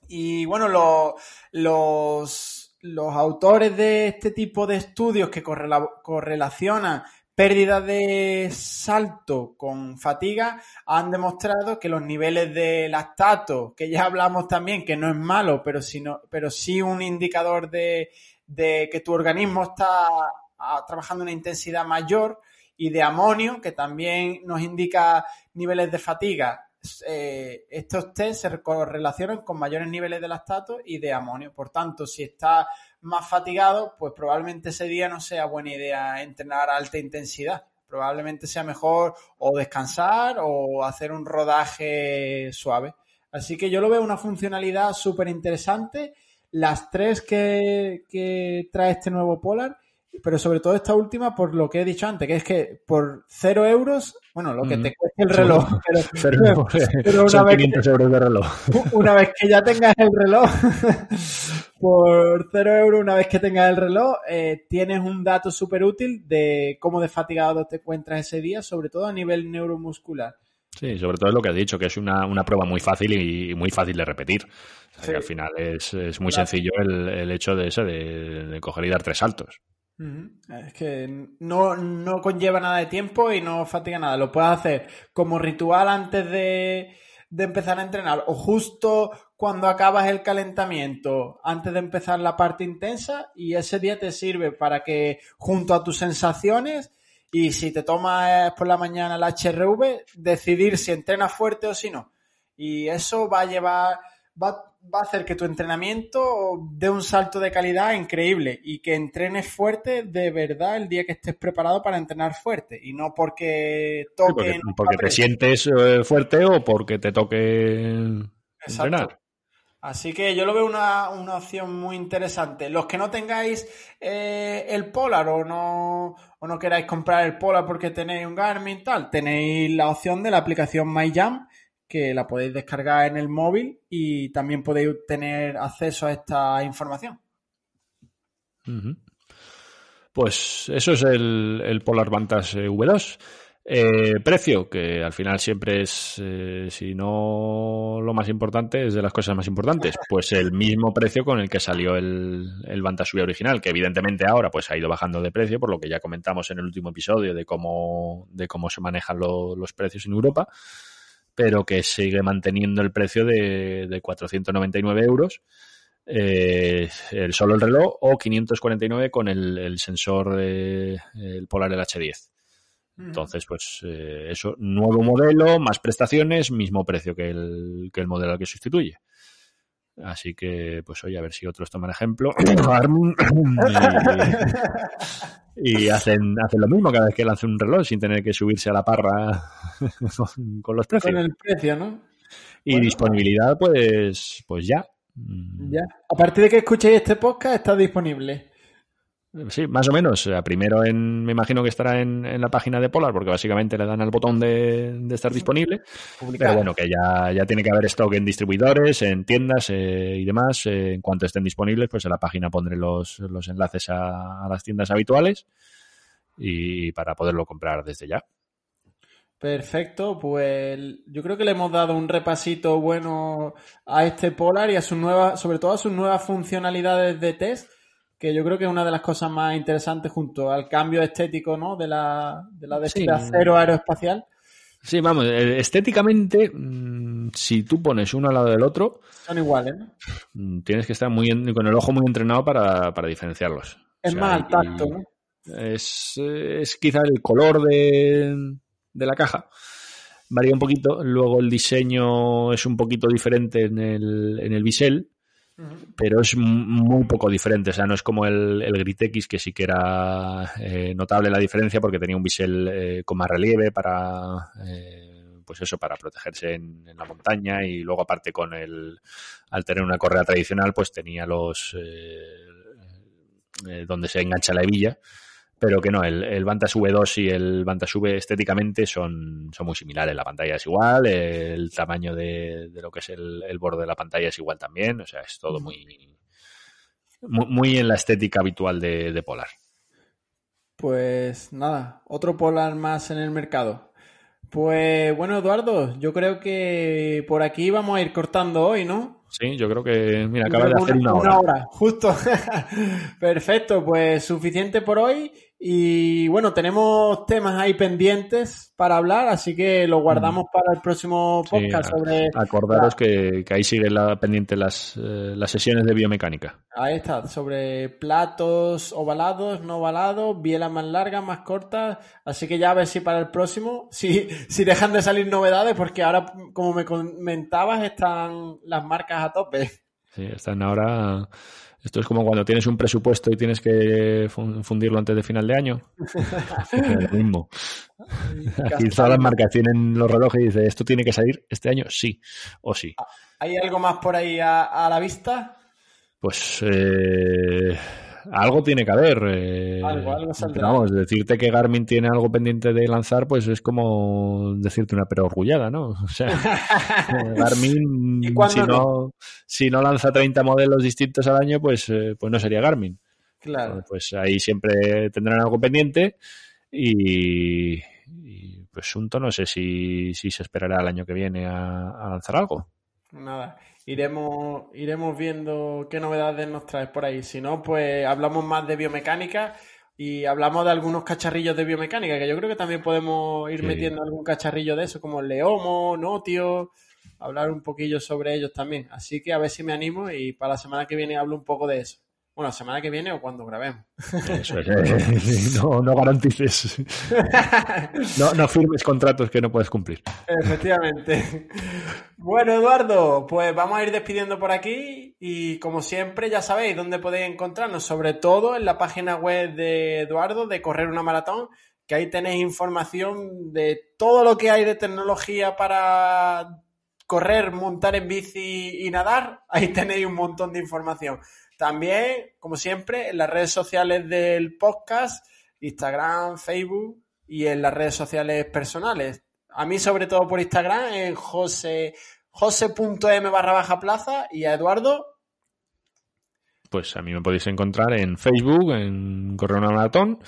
Y bueno, los los autores de este tipo de estudios que correlacionan pérdida de salto con fatiga han demostrado que los niveles de lactato, que ya hablamos también, que no es malo, pero, pero sí un indicador de, que tu organismo está ah, trabajando una intensidad mayor, y de amonio, que también nos indica niveles de fatiga eh, estos test se correlacionan con mayores niveles de lactato y de amonio. Por tanto, si está más fatigado, pues probablemente ese día no sea buena idea entrenar a alta intensidad. Probablemente sea mejor o descansar o hacer un rodaje suave. Así que yo lo veo una funcionalidad súper interesante. Las tres que, que trae este nuevo Polar pero sobre todo esta última por lo que he dicho antes, que es que por cero euros, bueno, lo que te cueste el reloj,
pero, una vez que, euros de reloj.
Una vez que ya tengas el reloj, por cero euros, una vez que tengas el reloj, eh, tienes un dato súper útil de cómo de fatigado te encuentras ese día, sobre todo a nivel neuromuscular.
Sí, sobre todo es lo que has dicho, que es una, una prueba muy fácil y muy fácil de repetir. al final es, es muy sencillo el, el, hecho de eso, de, de coger y dar tres saltos.
Es que no, no, conlleva nada de tiempo y no fatiga nada. Lo puedes hacer como ritual antes de, de, empezar a entrenar o justo cuando acabas el calentamiento, antes de empezar la parte intensa y ese día te sirve para que junto a tus sensaciones y si te tomas por la mañana el HRV, decidir si entrenas fuerte o si no. Y eso va a llevar va, va, a hacer que tu entrenamiento dé un salto de calidad increíble y que entrenes fuerte de verdad el día que estés preparado para entrenar fuerte y no porque toque.
porque, te sientes eh, fuerte o porque te toque entrenar.
Así que yo lo veo una, una, opción muy interesante. Los que no tengáis eh, el Polar o no, o no queráis comprar el Polar porque tenéis un Garmin tal, tenéis la opción de la aplicación MyJam que la podéis descargar en el móvil y también podéis tener acceso a esta información.
Pues eso es el, Polar Vantage V2. Eh, precio, que al final siempre es, eh, si no lo más importante, es de las cosas más importantes. Pues el mismo precio con el que salió el, el Vantage original, que evidentemente ahora pues ha ido bajando de precio, por lo que ya comentamos en el último episodio de cómo, de cómo se manejan los precios en Europa pero que sigue manteniendo el precio de, de 499 euros. Eh, el, solo el reloj o 549 con el, sensor de, el Polar el H10. Entonces, pues eh, eso, nuevo modelo, más prestaciones, mismo precio que el, que el modelo al que sustituye. Así que, pues oye, a ver si otros toman ejemplo. y, hacen, hacen lo mismo cada vez que lancen un reloj sin tener que subirse a la parra con, los precios.
Con el precio, ¿no?
Y disponibilidad, pues, pues ya.
Ya. A partir de que escuchéis este podcast, está disponible.
Sí, más o menos. O sea, primero en, me imagino que estará en, en la página de Polar, porque básicamente le dan al botón de, de estar disponible.
Publicar.
Pero bueno, que ya, ya tiene que haber stock en distribuidores, en tiendas eh, y demás. Eh, en cuanto estén disponibles, pues en la página pondré los, los enlaces a, a las tiendas habituales y para poderlo comprar desde ya.
Perfecto, pues yo creo que le hemos dado un repasito bueno a este Polar y a sus nuevas, sobre todo a sus nuevas funcionalidades de test, que yo creo que es una de las cosas más interesantes junto al cambio estético, ¿no? De la, de la de este
Sí.
acero aeroespacial.
Sí, vamos, eh, estéticamente, mm, si tú pones uno al lado del otro,
Son iguales, ¿no?
mm, tienes que estar muy en- con el ojo muy entrenado para, para diferenciarlos.
Es
O sea,
más al tacto, ¿no?
Es, es quizá el color de, de la caja. Varía un poquito. Luego el diseño es un poquito diferente en el, en el bisel, pero es muy poco diferente. O sea, no es como el, el Grit X, que sí que era eh, notable la diferencia porque tenía un bisel eh, con más relieve para. eh, pues eso, para protegerse en, en la montaña y luego aparte con el, al tener una correa tradicional, pues tenía los, eh, eh, donde se engancha la hebilla, pero que no, el, el Vantage V2 y el Vantage V estéticamente son, son muy similares. La pantalla es igual, el tamaño de, de lo que es el, el borde de la pantalla es igual también, o sea, es todo muy, muy, muy en la estética habitual de, de Polar.
Pues nada, otro Polar más en el mercado. Pues bueno, Eduardo, yo creo que por aquí vamos a ir cortando hoy, ¿no?
Sí, yo creo que, mira, acaba de hacer una hora.
justo. Perfecto, pues suficiente por hoy. Y bueno, tenemos temas ahí pendientes para hablar, así que lo guardamos para el próximo podcast sobre...
Acordaros que, que ahí siguen la, pendiente las, eh, las sesiones de biomecánica.
Ahí está, sobre platos ovalados, no ovalados, bielas más largas, más cortas. Así que ya a ver si para el próximo, si, si dejan de salir novedades, porque ahora, como me comentabas, están las marcas a tope.
Sí, están ahora. Esto es como cuando tienes un presupuesto y tienes que fun- fundirlo antes de final de año. Lo mismo. Aquí todas las marcas tienen los relojes y dice esto tiene que salir este año, sí o sí.
¿Hay algo más por ahí a, a la vista?
Pues eh, algo tiene que haber. eh,
Algo, algo
pero vamos, decirte que Garmin tiene algo pendiente de lanzar, pues es como decirte una perorgullada, ¿no? O sea, Garmin,
¿Y cuándo
si
no?
no, si no lanza 30 modelos distintos al año, pues, eh, pues no sería Garmin.
Claro.
Pues ahí siempre tendrán algo pendiente y, y, pues Sunto no sé si, si se esperará el año que viene a, a lanzar algo.
Nada, iremos, iremos viendo qué novedades nos traes por ahí. Si no, pues hablamos más de biomecánica y hablamos de algunos cacharrillos de biomecánica, que yo creo que también podemos ir
Sí.
metiendo algún cacharrillo de eso, como el Leomo, Notio, hablar un poquillo sobre ellos también. Así que a ver si me animo y para la semana que viene hablo un poco de eso. Bueno, la semana que viene o cuando grabemos.
Eso es, eh, no, no garantices. No, no firmes contratos que no puedes cumplir.
Efectivamente. Bueno, Eduardo, pues vamos a ir despidiendo por aquí y como siempre ya sabéis dónde podéis encontrarnos, sobre todo en la página web de Eduardo de Correr una Maratón, que ahí tenéis información de todo lo que hay de tecnología para correr, montar en bici y nadar. Ahí tenéis un montón de información. También, como siempre, en las redes sociales del podcast, Instagram, Facebook y en las redes sociales personales. A mí, sobre todo por Instagram, en jose.m barra baja plaza y a Eduardo,
Pues a mí me podéis encontrar en Facebook, en Correr una Maratón,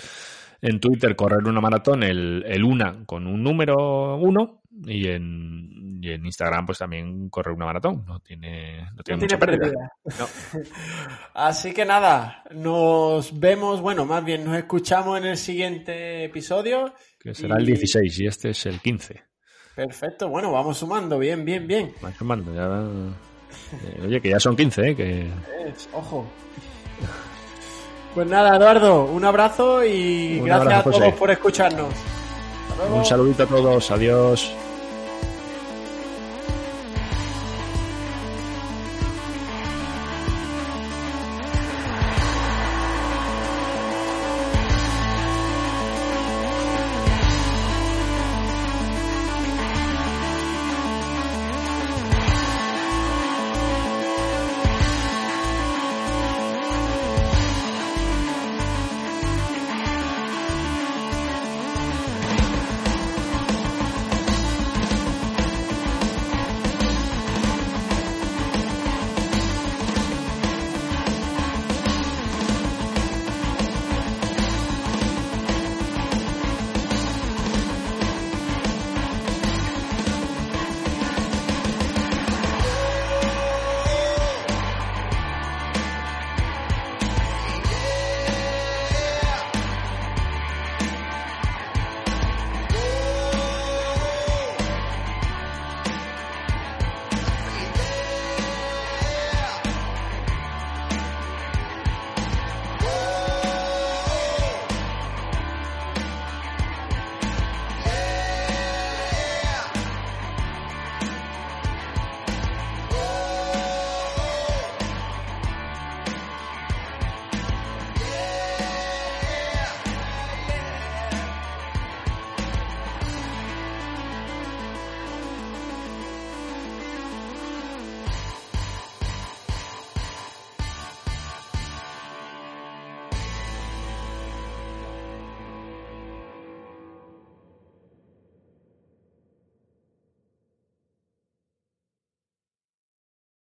en Twitter, Correr una Maratón, el, el una con un número uno, y en, y en Instagram, pues también Correr una Maratón. No tiene, no tiene,
no
mucha
tiene
pérdida.
pérdida. Así que nada, nos vemos, bueno, más bien nos escuchamos en el siguiente episodio.
Que será el
Y-
16 y este es el 15.
Perfecto, bueno, vamos sumando, bien, bien, bien.
Más sumando, ya- eh, oye, que ya son 15, ¿eh? Que,
Es, ojo. Pues nada, Eduardo, un abrazo y
Un
gracias
abrazo,
a todos
José.
por escucharnos.
Un saludito a todos, adiós.